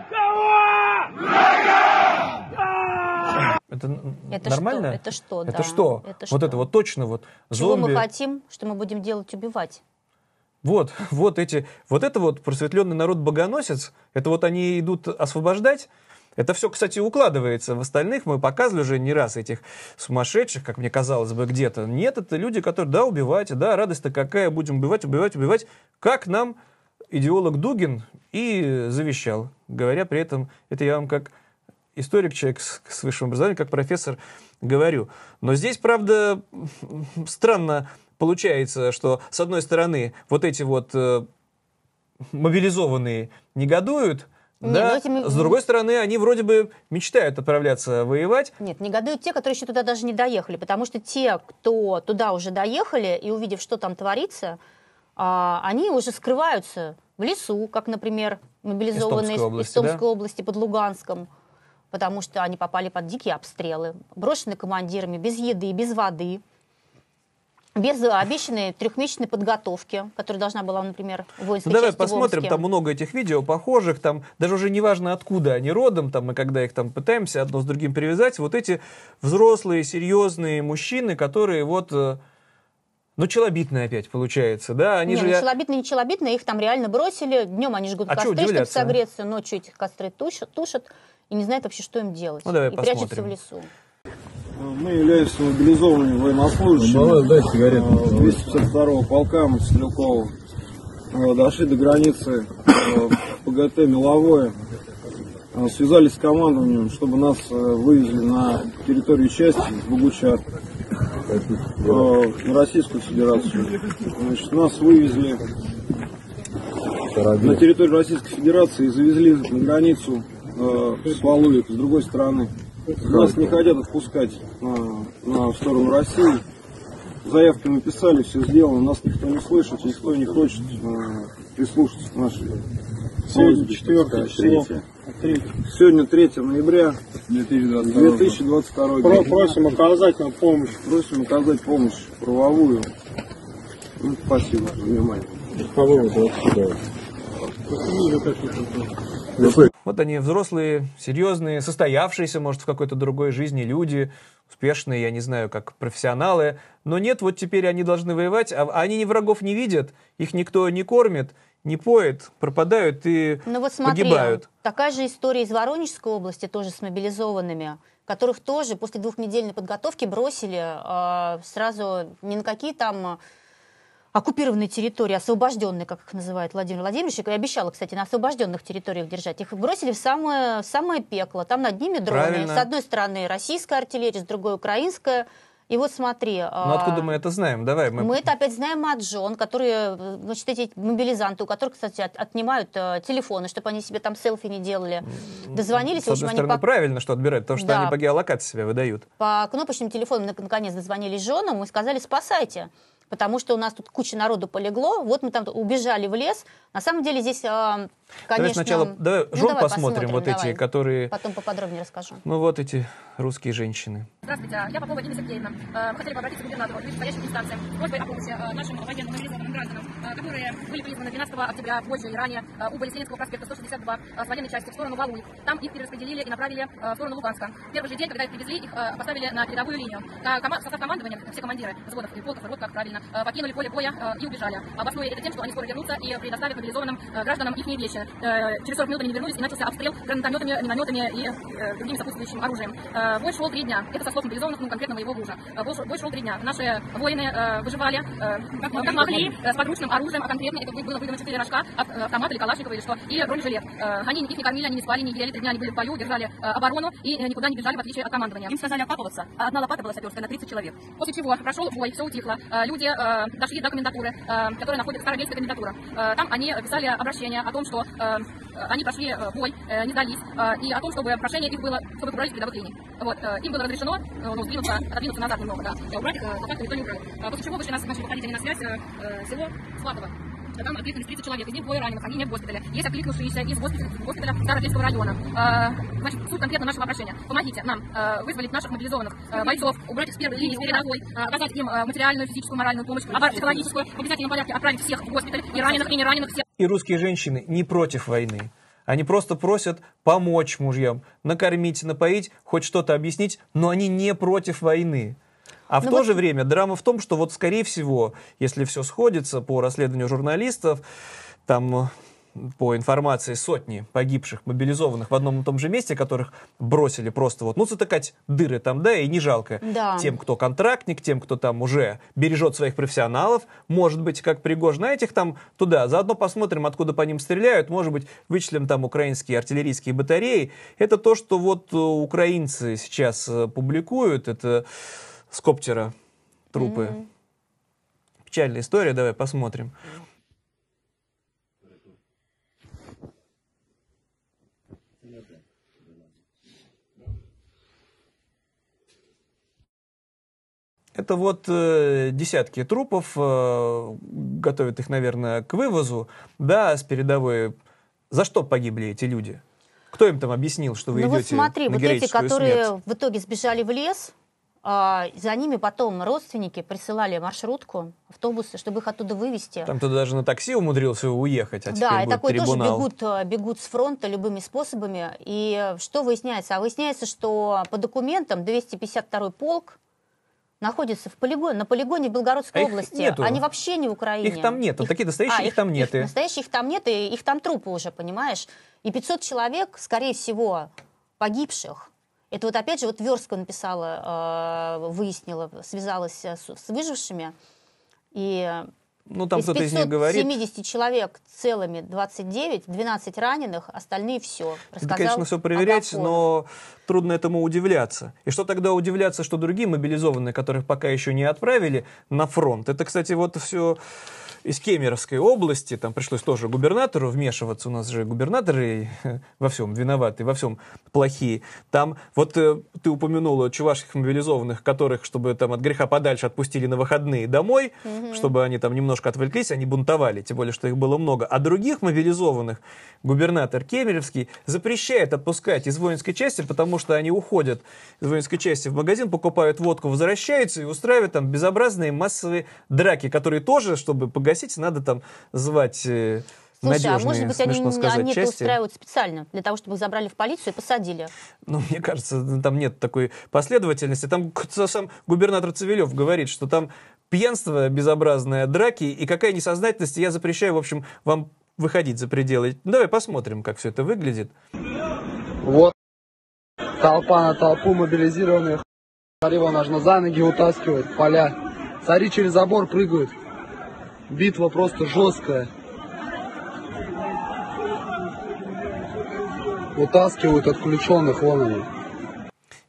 Кого? Врага! Это, Это нормально? что? Это что, Это да. что? Это Вот что? это вот точно вот Чего зомби. мы хотим, что мы будем делать, убивать? Вот, <laughs> вот эти, вот это вот просветленный народ-богоносец, это вот они идут освобождать, это все, кстати, укладывается в остальных. Мы показывали уже не раз этих сумасшедших, как мне казалось бы, где-то. Нет, это люди, которые, да, убивайте, да, радость-то какая, будем убивать, убивать, убивать. Как нам идеолог Дугин и завещал, говоря при этом, это я вам как историк, человек с, с высшим образованием, как профессор говорю. Но здесь, правда, странно получается, что, с одной стороны, вот эти вот э, мобилизованные негодуют, Не, да, ну этими- с другой стороны, они вроде бы мечтают отправляться воевать. Нет, негодуют те, которые еще туда даже не доехали, потому что те, кто туда уже доехали и увидев, что там творится, а, они уже скрываются в лесу, как, например, мобилизованные Из Томской области, из Томской да? области под Луганском, потому что они попали под дикие обстрелы, брошены командирами без еды, без воды, без обещанной трехмесячной подготовки, которая должна была, например, в Ну, давай посмотрим, там много этих видео похожих, там даже уже не важно откуда они родом, там мы когда их там пытаемся одно с другим привязать, вот эти взрослые, серьезные мужчины, которые вот, э, ну, челобитные опять получается, да, они не, же... ну, челобитные, не челобитные, их там реально бросили. Днем они жгут А чё костры, чтобы согреться, ночью этих костры тушат, тушат и не знают вообще, что им делать. Ну, давай и прячутся посмотрим. в лесу. Мы являемся мобилизованными военнослужащими э, 252-го полка Мотострелкового. Э, Дошли до границы э, ПГТ Меловое. Э, Связались с командованием, чтобы нас э, вывезли на территорию части э, на Российскую Федерацию. Значит, нас вывезли на территорию Российской Федерации и завезли на границу э, с Валуев с другой стороны. Нас не хотят отпускать на, на сторону России. Заявки написали, все сделано, нас никто не слышит, никто не хочет э, прислушаться к нашей. Сегодня 4 число. Сегодня 3 ноября 2022 год. Просим оказать нам помощь. Просим оказать помощь правовую. Ну, спасибо за внимание. Вот они взрослые, серьезные, состоявшиеся, может, в какой-то другой жизни люди, успешные, я не знаю, как профессионалы. Но нет, вот теперь они должны воевать, а они ни врагов не видят, их никто не кормит, не поет, пропадают и Ну вот смотри, погибают. такая же история из Воронежской области, тоже с мобилизованными, которых тоже после двухнедельной подготовки бросили э, сразу ни на какие там оккупированные территории, освобожденные, как их называет Владимир Владимирович, и обещала, кстати, на освобожденных территориях держать. Их бросили в самое, в самое пекло. Там над ними дроны. Правильно. С одной стороны российская артиллерия, с другой украинская. И вот смотри. Ну откуда мы это знаем? Давай мы... Мы это опять знаем от жен, которые, значит, эти мобилизанты, у которых, кстати, от- отнимают э, телефоны, чтобы они себе там селфи не делали. Дозвонились, С в общем, одной они стороны, по, правильно, что отбирают, потому что Да. они по геолокации себя выдают. по кнопочным телефонам нак- наконец дозвонились женам и сказали, спасайте. Потому что у нас тут куча народу полегло, вот мы там убежали в лес. На самом деле здесь, э, конечно... давай сначала давай ну, жен давай посмотрим, вот давай. эти, которые... Потом поподробнее расскажу. Ну вот эти русские женщины. Здравствуйте, я Попова Инна Сергеевна. Мы хотели бы обратиться к губернатору вышестоящим инстанциям с просьбой о помощи э, нашим военным мобилизованным гражданам, э, которые были призваны 12 октября позже и ранее убыли с Ленинского проспекта 162 э, с военной части в сторону Валуй. Там их перераспределили и направили в сторону Луганска. В первый же день, когда их привезли, их поставили на передовую линию. Кома- Состав командования, все командиры взводов и полков, и рот, как правильно, покинули поле боя и убежали. Обосновывая это тем, что они скоро вернутся и предоставят мобилизованным гражданам их вещи. Э, Через 40 минут они вернулись и начался обстрел гранатометами, минометами и э, другим сопутствующим оружием. Э, Бой шел три дня. Это со слов мобилизованных, ну, конкретно моего мужа. Э, Бой шел- бой шел три дня. Наши воины э, выживали э, как, как могли, э, с подручным оружием, а конкретно это было выдано 4 рожка, ав- автомат или калашникова или что, и бронежилет. Э, Они их не кормили, они не спали, не ели, три дня они были в бою, держали э, оборону и никуда не бежали, в отличие от командования. Им сказали окапываться, а одна лопата была саперская на 30 человек. После чего прошел бой, все утихло. Э, Люди э, дошли до комендатуры, э, которая находится, Старобельская комендатура. Э, Там они писали обращение о том, что они прошли э, бой, э, не сдались, э, и о том, чтобы прошение их было, чтобы убрались с передовых линий. Вот, э, им было разрешено, э, ну, сдвинуться, отодвинуться назад немного, да, убрать их, э, по факту никто не убрал. А После чего вышли нас, начали выходить они на связь, э, э, село Сватово. А Там откликнулись 30 человек, из них двое раненых, они не в госпитале. Есть откликнувшиеся из госпиталя, госпиталя Старобельского района. Значит, суть конкретно нашего обращения. Помогите нам э, вызволить наших мобилизованных э, бойцов, убрать их с первой линии, с передовой, э, оказать им э, материальную, физическую, моральную помощь, а психологическую, в обязательном порядке отправить всех в госпиталь, и раненых, и не раненых, всех И русские женщины не против войны. Они просто просят помочь мужьям, накормить, напоить, хоть что-то объяснить, но они не против войны. А в Ну то вот- же время драма в том, что вот, скорее всего, если все сходится по расследованию журналистов, там по информации сотни погибших, мобилизованных в одном и том же месте, которых бросили просто вот, ну, затыкать дыры там, да, и не жалко Да. тем, кто контрактник, тем, кто там уже бережет своих профессионалов, может быть, как Пригожин, а этих там туда. Заодно посмотрим, откуда по ним стреляют, может быть, вычислим там украинские артиллерийские батареи. Это то, что вот э, украинцы сейчас э, публикуют, это с коптера трупы. Печальная история, давай посмотрим. Это вот э, десятки трупов, э, готовят их, наверное, к вывозу, да, с передовой. За что погибли эти люди? Кто им там объяснил, что вы ну вот идете смотри, на вот эти, которые смерть? в итоге сбежали в лес, а, за ними потом родственники присылали маршрутку, автобусы, чтобы их оттуда вывести. Там кто-то даже на такси умудрился уехать, а да, и такой трибунал. тоже бегут, э, бегут с фронта любыми способами. И что выясняется? А выясняется, что по документам 252 полк находится в полигоне, на полигоне в Белгородской А их области. нету. Они вообще не в Украине. Их там нету. Такие настоящие, а, их там нет. Их, настоящих их там нет, и их там трупы уже, понимаешь? И 500 человек, скорее всего, погибших. Это вот опять же вот Верска написала, э, выяснила, связалась с, с выжившими. И Ну, там кто-то из них говорит. 570 человек целыми 29, 12 раненых, остальные все. Это, конечно, все проверять, но трудно этому удивляться. И что тогда удивляться, что другие мобилизованные, которых пока еще не отправили на фронт? Это, кстати, вот все из Кемеровской области, там пришлось тоже губернатору вмешиваться, у нас же губернаторы во всем виноваты, во всем плохие. Там, вот э, ты упомянула чувашских мобилизованных, которых, чтобы там от греха подальше отпустили на выходные домой, Мгм. чтобы они там немножко отвлеклись, они бунтовали, тем более, что их было много. А других мобилизованных губернатор Кемеровский запрещает отпускать из воинской части, потому что они уходят из воинской части в магазин, покупают водку, возвращаются и устраивают там безобразные массовые драки, которые тоже, чтобы погасить, надо там звать э, Слушай, а надежные, может быть, они, сказать, они это части. устраивают специально, для того, чтобы их забрали в полицию и посадили. Ну, мне кажется, там нет такой последовательности. Там сам губернатор Цивилев говорит, что там пьянство безобразное, драки и какая несознательность. Я запрещаю, в общем, вам выходить за пределы. Ну, давай посмотрим, как все это выглядит. Вот толпа на толпу мобилизированных. Царева нужно за ноги утаскивать, поля. Цари через забор прыгают. Битва просто жесткая. Утаскивают отключенных, вон они.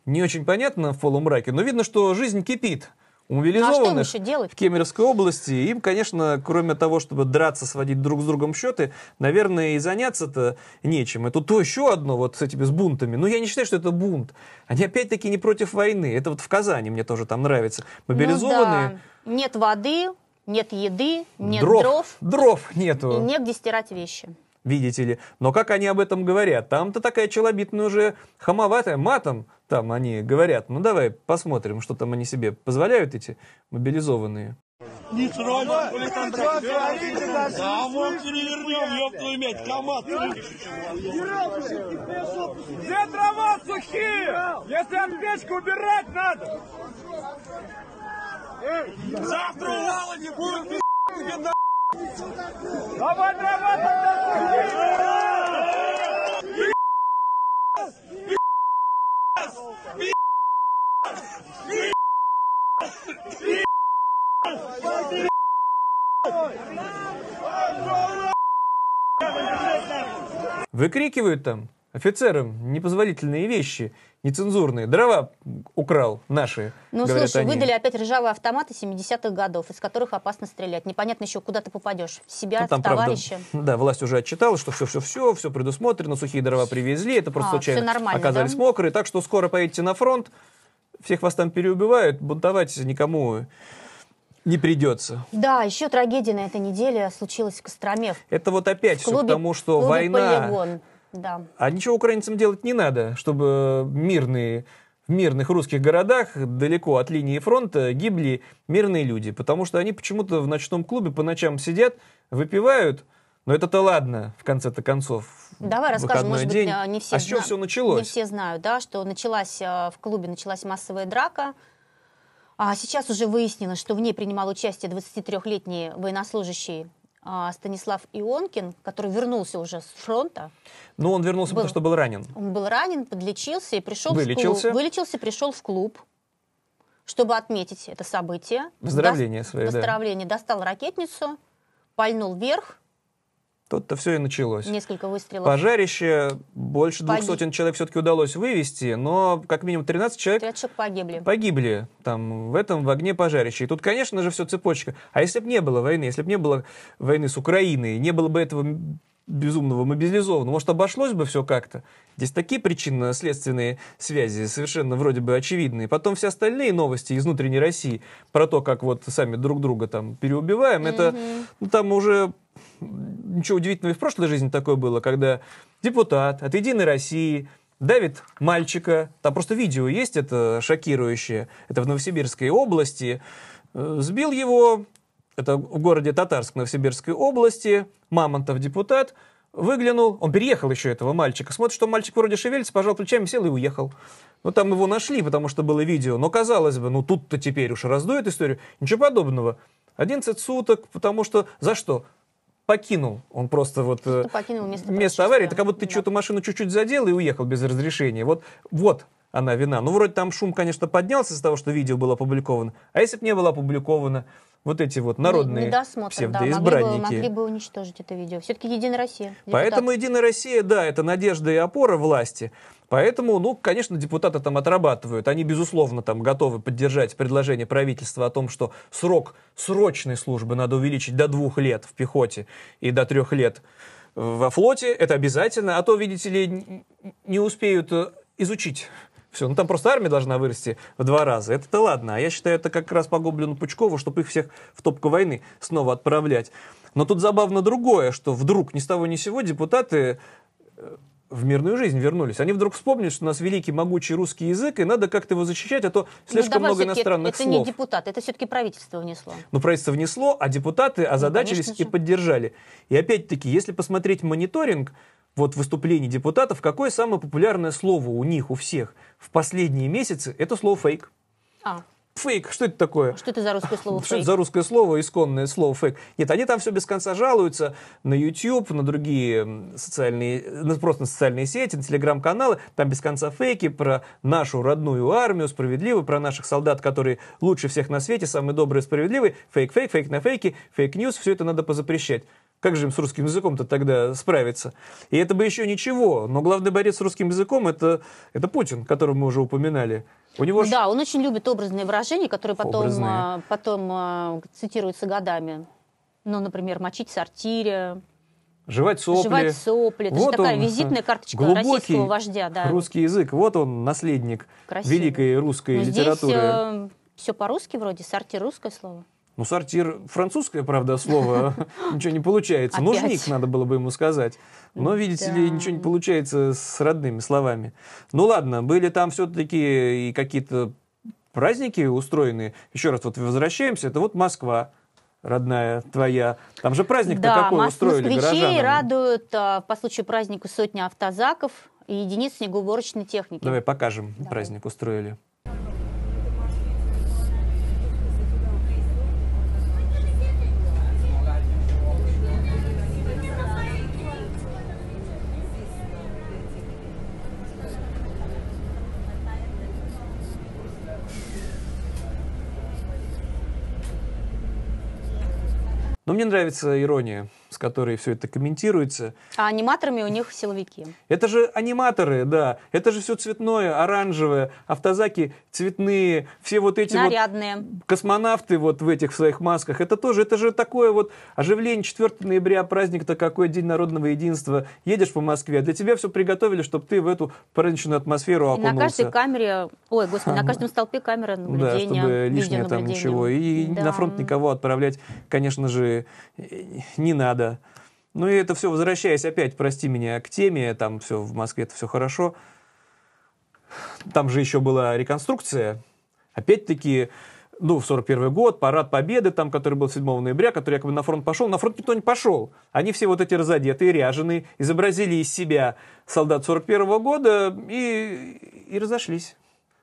Не очень понятно в полумраке, но видно, что жизнь кипит. У Ну, а что им мобилизованных еще делать? в Кемеровской области, им, конечно, кроме того, чтобы драться, сводить друг с другом счеты, наверное, и заняться-то нечем. Тут то еще одно вот с этими с бунтами. Но я не считаю, что это бунт. Они опять-таки не против войны. Это вот в Казани мне тоже там нравится. Мобилизованные... Ну да. Нет воды, нет еды, нет дров, дров, дров нету. и негде стирать вещи. видите ли. Но как они об этом говорят? Там-то такая челобитная уже хамоватая, матом там они говорят. Ну давай посмотрим, что там они себе позволяют, эти мобилизованные. Не срочно, хули там Да, вот перевернем, ёб твою мать, КамАЗ. Где дрова сухие? Если от печки убирать надо. Завтра не будет, тебе на... Давай дрова тогда сухие. Выкрикивают там офицерам непозволительные вещи, нецензурные. Дрова украл наши, Ну, говорят слушай, они. выдали опять ржавые автоматы 70-х годов, из которых опасно стрелять. Непонятно еще, куда ты попадешь. В себя, Ну, там, в товарища. правда, да, власть уже отчиталась, что все-все-все, все предусмотрено, сухие дрова привезли, это просто А, случайно оказались да? мокрые, так что скоро поедете на фронт, всех вас там переубивают, бунтовать никому не придется. Да, еще трагедия на этой неделе случилась в Костроме. Это вот опять все потому, что война... «Полигон». Да. А ничего украинцам делать не надо, чтобы мирные, в мирных русских городах, далеко от линии фронта, гибли мирные люди. Потому что они почему-то в ночном клубе по ночам сидят, выпивают. Но это-то ладно, в конце-то концов. Давай расскажем, может день. быть, э, не все, а с чего зна- все началось? Не все знают, да, что началась э, в клубе началась массовая драка. А сейчас уже выяснилось, что в ней принимал участие 23-летний военнослужащий Станислав Ионкин, который вернулся уже с фронта. Ну, он вернулся, Был. потому что был ранен. Он был ранен, подлечился и пришел Вылечился. в клуб. Вылечился, пришел в клуб, чтобы отметить это событие. Выздоровление Дос- свое, да. Выздоровление. Достал ракетницу, пальнул вверх, Тут-то все и началось. несколько выстрелов. Пожарище, больше двух Погиб. сотен человек все-таки удалось вывести, но как минимум 13 человек 30 человек погибли. погибли там в этом в огне пожарища. И тут, конечно же, все цепочка. А если бы не было войны, если бы не было войны с Украиной, не было бы этого безумного мобилизованного, может, обошлось бы все как-то? Здесь такие причинно-следственные связи совершенно вроде бы очевидные. Потом все остальные новости из внутренней России про то, как вот сами друг друга там переубиваем, это ну, там уже ничего удивительного и в прошлой жизни такое было, когда депутат от «Единой России» давит мальчика, там просто видео есть, это шокирующее, это в Новосибирской области, э, сбил его, это в городе Татарск Новосибирской области, Мамонтов депутат, выглянул, он переехал еще этого мальчика, смотрит, что мальчик вроде шевелится, пожал плечами, сел и уехал. Ну, там его нашли, потому что было видео, но казалось бы, ну, тут-то теперь уж раздует историю. Ничего подобного. 11 суток, потому что за что? Покинул. Он просто вот... э, Что покинул место место аварии, это как будто ты Да. что-то машину чуть-чуть задел и уехал без разрешения. Вот, вот она вина. Ну, вроде там шум, конечно, поднялся из-за того, что видео было опубликовано. А если бы не было опубликовано, вот эти вот народные Недосмотр, да, могли бы, псевдоизбранники. могли бы уничтожить это видео. Все-таки Единая Россия. Поэтому Единая Россия, да, это надежда и опора власти. Поэтому, ну, конечно, депутаты там отрабатывают. Они, безусловно, там готовы поддержать предложение правительства о том, что срок срочной службы надо увеличить до двух лет в пехоте и до трех лет во флоте. Это обязательно. А то, видите ли, не успеют э, изучить все. Ну, там просто армия должна вырасти в два раза. Это-то ладно. А я считаю, это как раз по Гоблину Пучкову, чтобы их всех в топку войны снова отправлять. Но тут забавно другое, что вдруг ни с того ни с сего депутаты э, в мирную жизнь вернулись. Они вдруг вспомнили, что у нас великий могучий русский язык, и надо как-то его защищать, а то слишком давай много иностранных это, слов. Это не депутат, это все-таки правительство внесло. Но правительство внесло, а депутаты озадачились конечно и поддержали. И опять-таки, если посмотреть мониторинг вот выступлений депутатов, какое самое популярное слово у них, у всех в последние месяцы, это слово фейк. А, Фейк, что это такое? что это за русское слово <laughs> Что это фейк? за русское слово, исконное слово фейк? Нет, они там все без конца жалуются на YouTube, на другие социальные, на, просто на социальные сети, на телеграм-каналы. Там без конца фейки про нашу родную армию, справедливую, про наших солдат, которые лучше всех на свете, самые добрые, справедливые. Фейк, фейк, фейк на фейке, fake news, все это надо позапрещать. Как же им с русским языком-то тогда справиться? И это бы еще ничего, но главный борец с русским языком это, это Путин, которого мы уже упоминали. У него ж- Да, он очень любит образные выражения, которые потом, Образные. а, потом а, цитируются годами. Ну, например, мочить сортире, жевать сопли. жевать сопли. Это Вот же такая он, визитная карточка глубокий российского вождя. Да. Русский язык. Вот он, наследник Красивый. великой русской Но здесь литературы. все по-русски вроде, сортир русское слово. Ну, сортир французское, правда, слово. <laughs> Ничего не получается. Нужник, надо было бы ему сказать. Но, видите ли, ничего не получается с родными словами. Ну, ладно, были там все-таки и какие-то праздники устроены. Еще раз, вот возвращаемся. Это вот Москва родная твоя. Там же праздник-то да, какой мос- устроили москвичей горожанам. радуют а, по случаю праздника сотни автозаков и единиц снегоуборочной техники. Давай покажем, праздник устроили. Но мне нравится ирония, с которой все это комментируется. А аниматорами у них силовики. Это же аниматоры, да. Это же все цветное, оранжевое, автозаки цветные, все вот эти вот Нарядные. космонавты вот в этих своих масках. Это тоже, это же такое вот оживление 4 ноября, праздник-то какой, День народного единства. Едешь по Москве, а для тебя все приготовили, чтобы ты в эту праздничную атмосферу И на окунулся. каждой камере, ой, господи, на каждом столпе камера Да, наблюдения, чтобы лишнее там ничего. И Да. на фронт никого отправлять, конечно же, не надо. Ну и это все, возвращаясь опять, прости меня, к теме, там все в Москве это все хорошо. Там же еще была реконструкция. Опять-таки, ну, в 41 год, парад Победы, там, который был 7 ноября, который якобы на фронт пошел. На фронт никто не пошел. Они все вот эти разодетые, ряженые, изобразили из себя солдат 41 года и, и разошлись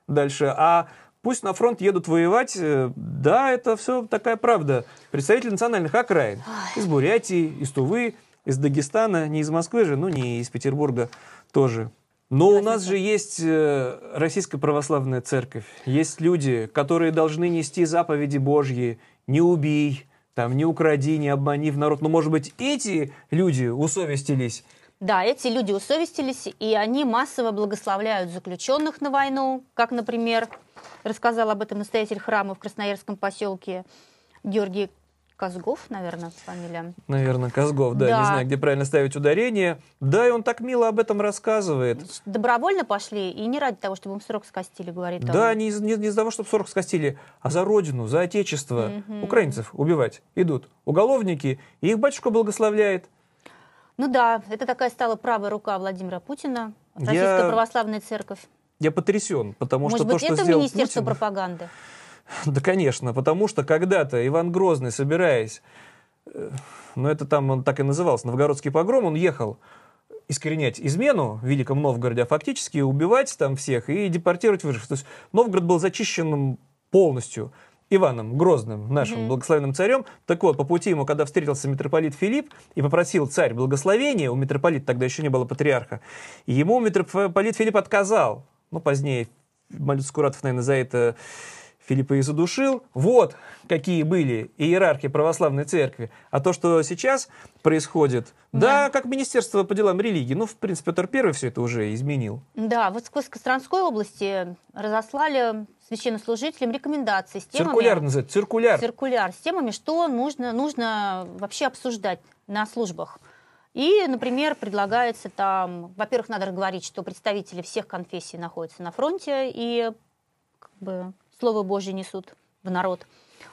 дальше. А пусть на фронт едут воевать. Э, Да, это все такая правда. Представители национальных окраин. Из Бурятии, из Тувы, из Дагестана, не из Москвы же, ну, не из Петербурга тоже. Но у нас же есть э, Российская Православная Церковь. Есть люди, которые должны нести заповеди Божьи. Не убей, там, не укради, не обмани в народ. Но, может быть, эти люди усовестились Да, эти люди усовестились, и они массово благословляют заключенных на войну, как, например, рассказал об этом настоятель храма в Красноярском поселке Георгий Козгов, наверное, фамилия. Наверное, Козгов, да, Да. не знаю, где правильно ставить ударение. Да, и он так мило об этом рассказывает. Добровольно пошли, и не ради того, чтобы им срок скостили, говорит он. Да, не из, не, не из-за того, чтобы 40 скостили, а за родину, за отечество. Мгм. Украинцев убивать идут уголовники, и их батюшка благословляет. Ну да, это такая стала правая рука Владимира Путина, Я- Российская Православная Церковь. Я потрясен, потому Может что быть, то, что это сделал Министерство Путин... пропаганды? <laughs> Да, конечно, потому что когда-то Иван Грозный, собираясь, э, ну это там он так и назывался, Новгородский погром, он ехал искоренять измену в Великом Новгороде, а фактически убивать там всех и депортировать выживших. То есть Новгород был зачищен полностью Иваном Грозным, нашим Мгм. благословенным царем. Так вот, по пути ему, когда встретился митрополит Филипп и попросил царь благословения, у митрополита тогда еще не было патриарха, ему митрополит Филипп отказал. Ну, позднее Малюта Скуратов, наверное, за это Филиппа и задушил. Вот какие были иерархи православной церкви. А то, что сейчас происходит, да, как Министерство по делам религии, ну, в принципе, Петр Первый все это уже изменил. Да, вот в Костромской области разослали священнослужителям рекомендации с темами... Циркуляр называется, циркуляр. Циркуляр с темами, что нужно, нужно вообще обсуждать на службах. И, например, предлагается там, во-первых, надо говорить, что представители всех конфессий находятся на фронте и как бы, Слово Божье несут в народ.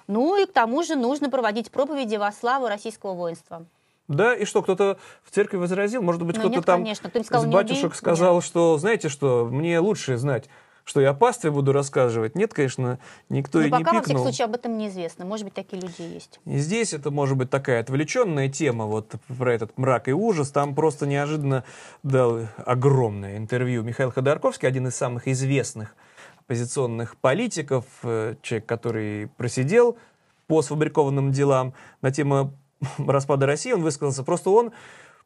Ну и к тому же нужно проводить проповеди во славу российского воинства. Да, и что, кто-то в церкви возразил? Может быть, Ну, кто-то нет, там конечно. Кто-нибудь сказал, «Не батюшек убей»? сказал, что, знаете что, мне лучше знать, что я о пастве буду рассказывать. Нет, конечно, никто Но и не пока, во всяком пикнул. случае, об этом неизвестно. Может быть, такие люди есть. И здесь это может быть такая отвлеченная тема вот про этот мрак и ужас. Там просто неожиданно дал огромное интервью Михаил Ходорковский, один из самых известных оппозиционных политиков, э, человек, который просидел по сфабрикованным делам на тему <laughs> распада России, он высказался. Просто он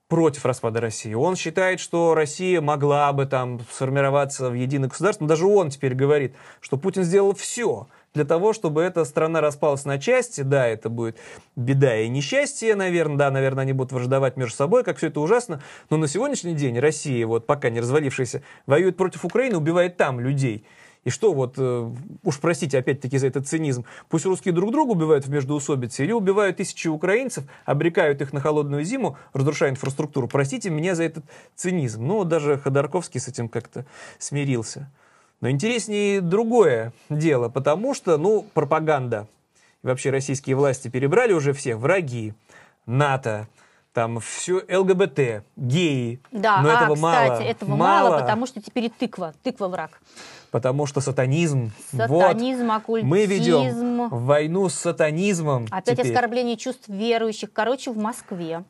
против распада России. Он считает, что Россия могла бы там сформироваться в единое государство. Но даже он теперь говорит, что Путин сделал все для того, чтобы эта страна распалась на части. Да, это будет беда и несчастье, наверное. Да, наверное, они будут враждовать между собой, как все это ужасно. Но на сегодняшний день Россия, вот пока не развалившаяся, воюет против Украины, убивает там людей. И что вот, э, уж простите опять-таки за этот цинизм, пусть русские друг друга убивают в междоусобице или убивают тысячи украинцев, обрекают их на холодную зиму, разрушая инфраструктуру. Простите меня за этот цинизм. Ну, даже Ходорковский с этим как-то смирился. Но интереснее другое дело, потому что, ну, пропаганда. И вообще российские власти перебрали уже всех, враги, НАТО, там все ЛГБТ, геи. Да, Но а, этого кстати, мало. этого мало, потому что теперь и тыква, тыква враг. Потому что сатанизм. Сатанизм, вот, оккультизм. Мы ведем войну с сатанизмом. Опять теперь. оскорбление чувств верующих. Короче, в Москве.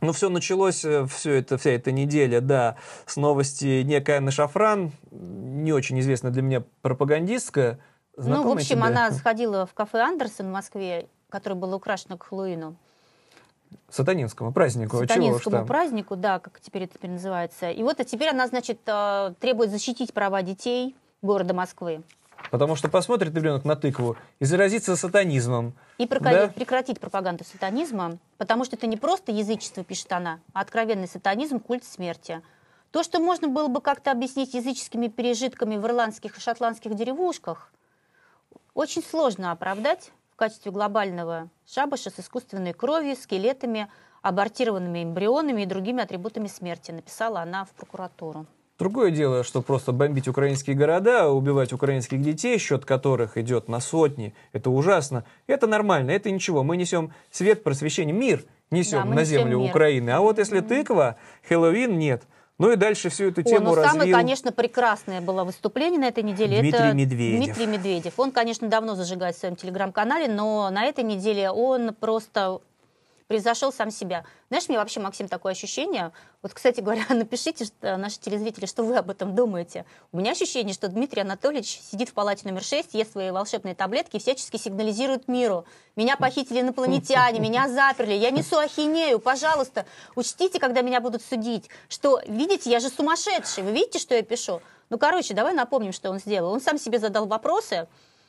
Ну, все началось, все это, вся эта неделя, да, с новости некая Анна Шафран, не очень известная для меня пропагандистка. ну, в Знакомая общем, тебе? она сходила в кафе Андерсон в Москве, которое было украшено к Хэллоуину. Сатанинскому празднику. а чего Сатанинскому там. празднику, да, как теперь это теперь называется. И вот а теперь она, значит, э, требует защитить права детей города Москвы. Потому что посмотрит ребенок на тыкву и заразится сатанизмом. И прока- Да? прекратить пропаганду сатанизма, потому что это не просто язычество, пишет она, а откровенный сатанизм, культ смерти. То, что можно было бы как-то объяснить языческими пережитками в ирландских и шотландских деревушках, очень сложно оправдать качестве глобального шабаша с искусственной кровью, скелетами, абортированными эмбрионами и другими атрибутами смерти, написала она в прокуратуру. Другое дело, что просто бомбить украинские города, убивать украинских детей, счет которых идет на сотни, это ужасно. Это нормально, это ничего. Мы несем свет, просвещение, мир несем Да, мы на несем землю мир. Украины. А вот если тыква, Хэллоуин нет. Ну и дальше всю эту О, тему ну самое, развил. конечно, прекрасное было выступление на этой неделе. Дмитрий это Медведев. Дмитрий Медведев. Он, конечно, давно зажигает в своем телеграм-канале, но на этой неделе он просто превзошел сам себя. Знаешь, мне вообще, Максим, такое ощущение, вот, кстати говоря, <laughs> напишите, что, наши телезрители, что вы об этом думаете. У меня ощущение, что Дмитрий Анатольевич сидит в палате номер 6, ест свои волшебные таблетки и всячески сигнализирует миру. Меня похитили инопланетяне, <laughs> меня заперли, я несу ахинею, пожалуйста, учтите, когда меня будут судить, что, видите, я же сумасшедший, вы видите, что я пишу? Ну, короче, давай напомним, что он сделал. Он сам себе задал вопросы,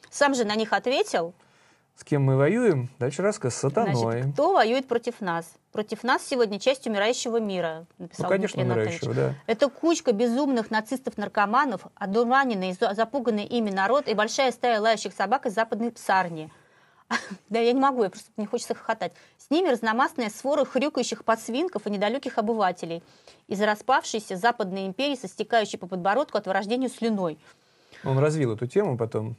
сам же на них ответил, С кем мы воюем? Дальше рассказ с сатаной. Значит, кто воюет против нас? Против нас сегодня часть умирающего мира, написал ну, конечно, Дмитрий умирающего, да. Это кучка безумных нацистов-наркоманов, одурманенный запуганный ими народ и большая стая лающих собак из западной псарни. <laughs> Да, я не могу, я просто мне хочется хохотать. С ними разномастная свора хрюкающих подсвинков и недалеких обывателей из распавшейся западной империи со стекающей по подбородку от вырождению слюной. Он развил эту тему потом.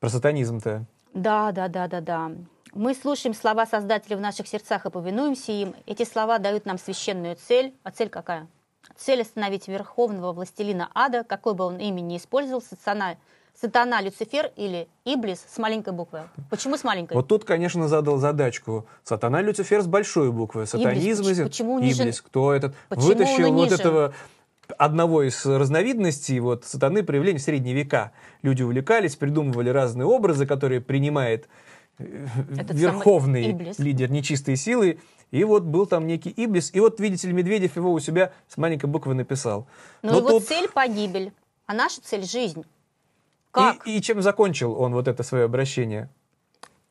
Про сатанизм-то. Да, да, да, да, да. Мы слушаем слова Создателя в наших сердцах и повинуемся им. Эти слова дают нам священную цель. А цель какая? Цель остановить верховного властелина ада, какой бы он имя ни использовал, сатана, сатана Люцифер или Иблис с маленькой буквы. Почему с маленькой? Вот тут, конечно, задал задачку. Сатана Люцифер с большой буквы. Сатанизм. Иблис. Почему унижен? Иблис. Кто этот? Почему Вытащил вот этого одного из разновидностей вот, сатаны проявления в средние века. Люди увлекались, придумывали разные образы, которые принимает э, Этот верховный лидер нечистой силы. И вот был там некий Иблис. И вот, видите ли, Медведев его у себя с маленькой буквы написал. Но Но его тут- цель погибель, а наша цель жизнь. Как? И, и чем закончил он вот это свое обращение?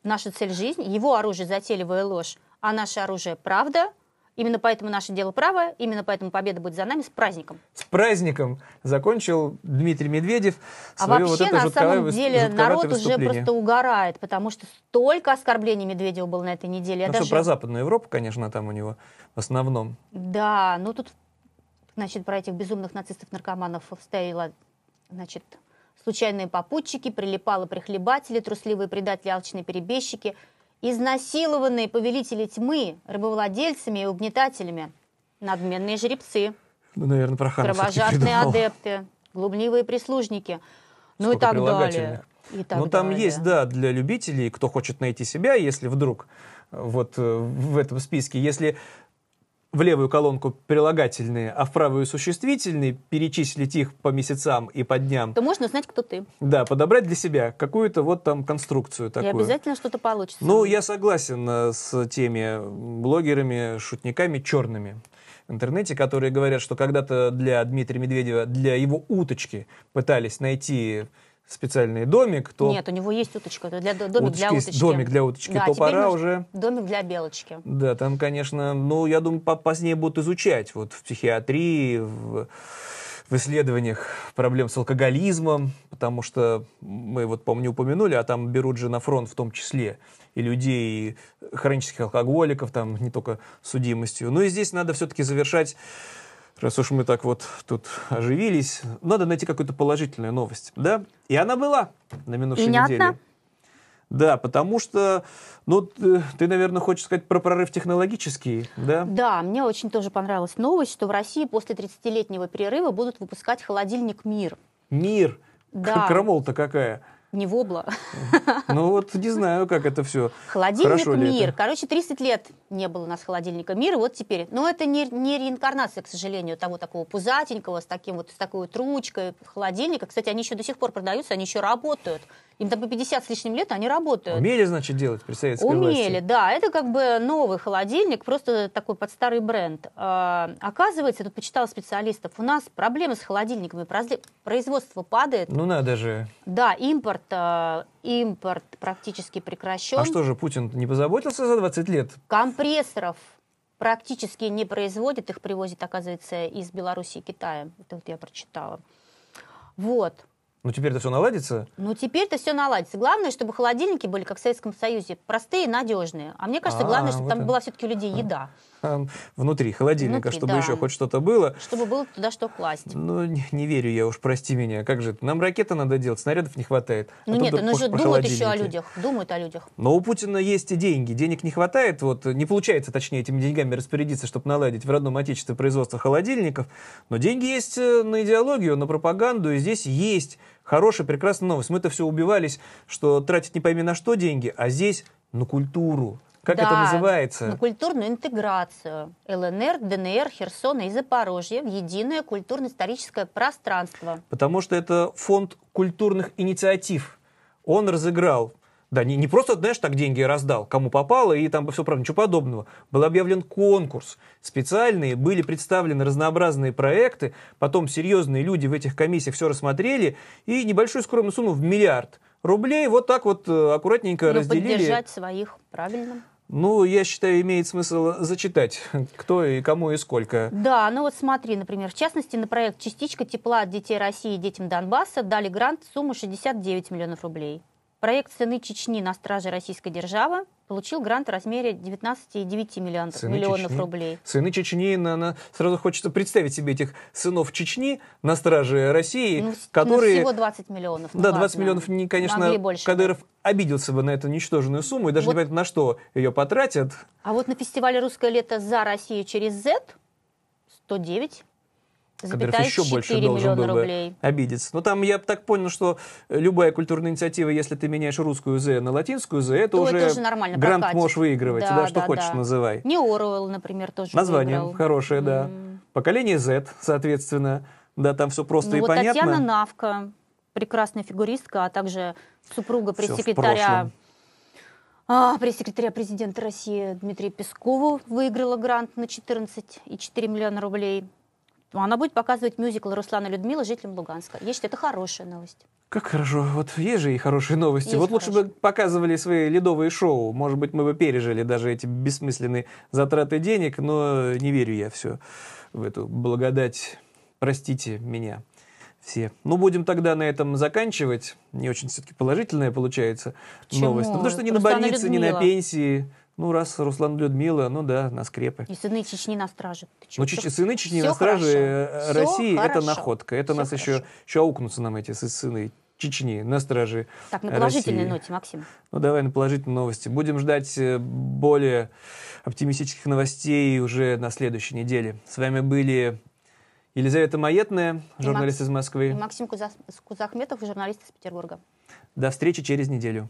Наша цель жизнь, его оружие затейливая ложь, а наше оружие правда. Именно поэтому наше дело правое, именно поэтому победа будет за нами с праздником. С праздником закончил Дмитрий Медведев А вообще, вот на самом деле, народ уже просто угорает, потому что столько оскорблений Медведева было на этой неделе. Я Ну даже... что, про Западную Европу, конечно, там у него в основном. Да, ну тут, значит, про этих безумных нацистов-наркоманов стояла, значит, случайные попутчики, прилипалы-прихлебатели, трусливые предатели, алчные перебежчики, изнасилованные повелители тьмы, рабовладельцами и угнетателями, надменные жеребцы, Ну, наверное, про кровожадные адепты, глумливые прислужники, ну и так далее. И так Ну, там далее. есть, да, для любителей, кто хочет найти себя, если вдруг э, вот э, в этом списке, если в левую колонку прилагательные, а в правую существительные, перечислить их по месяцам и по дням, То можно узнать, кто ты. да, подобрать для себя какую-то вот там конструкцию И такую. обязательно что-то получится. Ну, я согласен э, с теми блогерами, шутниками черными в интернете, которые говорят, что когда-то для Дмитрия Медведева, для его уточки пытались найти специальный домик, то Нет, у него есть уточка, это для, домик Уточки для есть, уточки. домик для уточки, Да, то пора уже. Домик для белочки. да, там, конечно, ну, я думаю, по- позднее будут изучать вот в психиатрии, в, в исследованиях проблем с алкоголизмом, потому что мы вот, помню, упомянули, а там берут же на фронт в том числе и людей, и хронических алкоголиков, там не только судимостью. Ну и здесь надо все-таки завершать раз уж мы так вот тут оживились, надо найти какую-то положительную новость, да? И она была на минувшей не неделе. Да, потому что, ну, ты, ты, наверное, хочешь сказать про прорыв технологический, да? Да, мне очень тоже понравилась новость, что в России после 30-летнего перерыва будут выпускать холодильник «Мир». Мир. Да. Крамол-то какая. Не вобла. <laughs> Ну вот не знаю, как это все. Холодильник Хорошо «Мир». это? Короче, 30 лет не было у нас холодильника «Мир», и вот теперь. Но это не, не реинкарнация, к сожалению, того такого пузатенького, с, таким вот, с такой вот ручкой холодильника. Кстати, они еще до сих пор продаются, они еще работают. Им там по 50 с лишним лет, они работают. Умели, значит, делать при советской Умели, власти? да. Это как бы новый холодильник, просто такой под старый бренд. А, оказывается, тут почитала специалистов, у нас проблемы с холодильниками, производство- производство падает. Ну надо же. Да, импорт, а, импорт практически прекращен. А что же, Путин не позаботился за 20 лет? Компрессоров практически не производят, их привозят, оказывается, из Беларуси и Китая. Это вот я прочитала. Вот. Ну теперь это все наладится? Ну, теперь-то все наладится. Главное, чтобы холодильники были, как в Советском Союзе, простые и надежные. А мне кажется, А, главное, чтобы вот там это. была все-таки у людей еда. А, Внутри холодильника, Внутри, чтобы да. еще хоть что-то было. Чтобы было туда что класть. Ну, не, не верю я уж, прости меня. Как же это? Нам ракеты надо делать, снарядов не хватает. А Ну тут нет, вдруг ну же думают еще о людях. Думают о людях. Но у Путина есть и деньги. Денег не хватает, вот не получается, точнее, этими деньгами распорядиться, чтобы наладить в родном отечестве производство холодильников. Но деньги есть э, на идеологию, на пропаганду, и здесь есть хорошая, прекрасная новость. Мы-то все убивались, что тратить не пойми на что деньги, а здесь на культуру. Как Да, это называется? На культурную интеграцию ЛНР, ДНР, Херсона и Запорожье в единое культурно-историческое пространство. Потому что это фонд культурных инициатив. Он разыграл да, не, не просто, знаешь, так деньги раздал, кому попало, и там все правда, ничего подобного. Был объявлен конкурс. Специальные были представлены разнообразные проекты, потом серьезные люди в этих комиссиях все рассмотрели, и небольшую скромную сумму в миллиард рублей вот так вот э, аккуратненько Ну, разделили. поддержать своих, правильно. Ну, я считаю, имеет смысл зачитать, кто и кому и сколько. Да, ну вот смотри, например, в частности, на проект «Частичка тепла от детей России и детям Донбасса» дали грант сумму 69 миллионов рублей. Проект «Сыны Чечни на страже российской державы» получил грант в размере 19,9 миллионов, Сыны миллионов Чечни. рублей. Сыны Чечни, на, на- сразу хочется представить себе этих сынов Чечни на страже России, Ну, с- которые... ну, всего 20 миллионов. ну да, 20 ладно. миллионов, не, конечно, больше Кадыров обиделся бы на эту ничтожную сумму, и даже Вот. не понятно, на что ее потратят. А вот на фестивале «Русское лето за Россию через Z» 109 Кадыров еще больше 4 должен был бы рублей. обидеться. Но там я так понял, что любая культурная инициатива, если ты меняешь русскую «з» на латинскую «з», это То уже, это уже нормально грант прокатит. можешь выигрывать. Да, что хочешь да. называй. Не Оруэлл, например, тоже Название выиграл. хорошее, да. М. Поколение Z, соответственно. Да, там все просто Ну и вот понятно. Татьяна Навка, прекрасная фигуристка, а также супруга пресс-секретаря а, пресс-секретаря президента России Дмитрия Пескову выиграла грант на 14,4 миллиона рублей. Она будет показывать мюзикл «Руслана Людмила» жителям Луганска. Я считаю, это хорошая новость. Как хорошо. Вот есть же и хорошие новости. Есть вот лучше бы показывали свои ледовые шоу. Может быть, мы бы пережили даже эти бессмысленные затраты денег, но не верю я все в эту благодать. Простите меня все. Ну, будем тогда на этом заканчивать. Не очень все-таки положительная получается Почему? новость. Ну, потому что ни на Руслана больнице, ни на Людмила. пенсии. Ну, раз Руслан Людмила, ну да, на скрепы. И сыны Чечни на страже. Ну, Чеч- сыны Чечни всё на страже хорошо. э, России это хорошо. находка. Это Всё нас еще, хорошо. еще аукнутся нам эти сы- сыны Чечни на страже Так, на положительной России. ноте, Максим. Ну, давай на положительные новости. Будем ждать э, более оптимистических новостей уже на следующей неделе. С вами были Елизавета Маетная, И журналист Макс- из И Москвы. Максим Куза- Кузахметов, журналист из Петербурга. До встречи через неделю.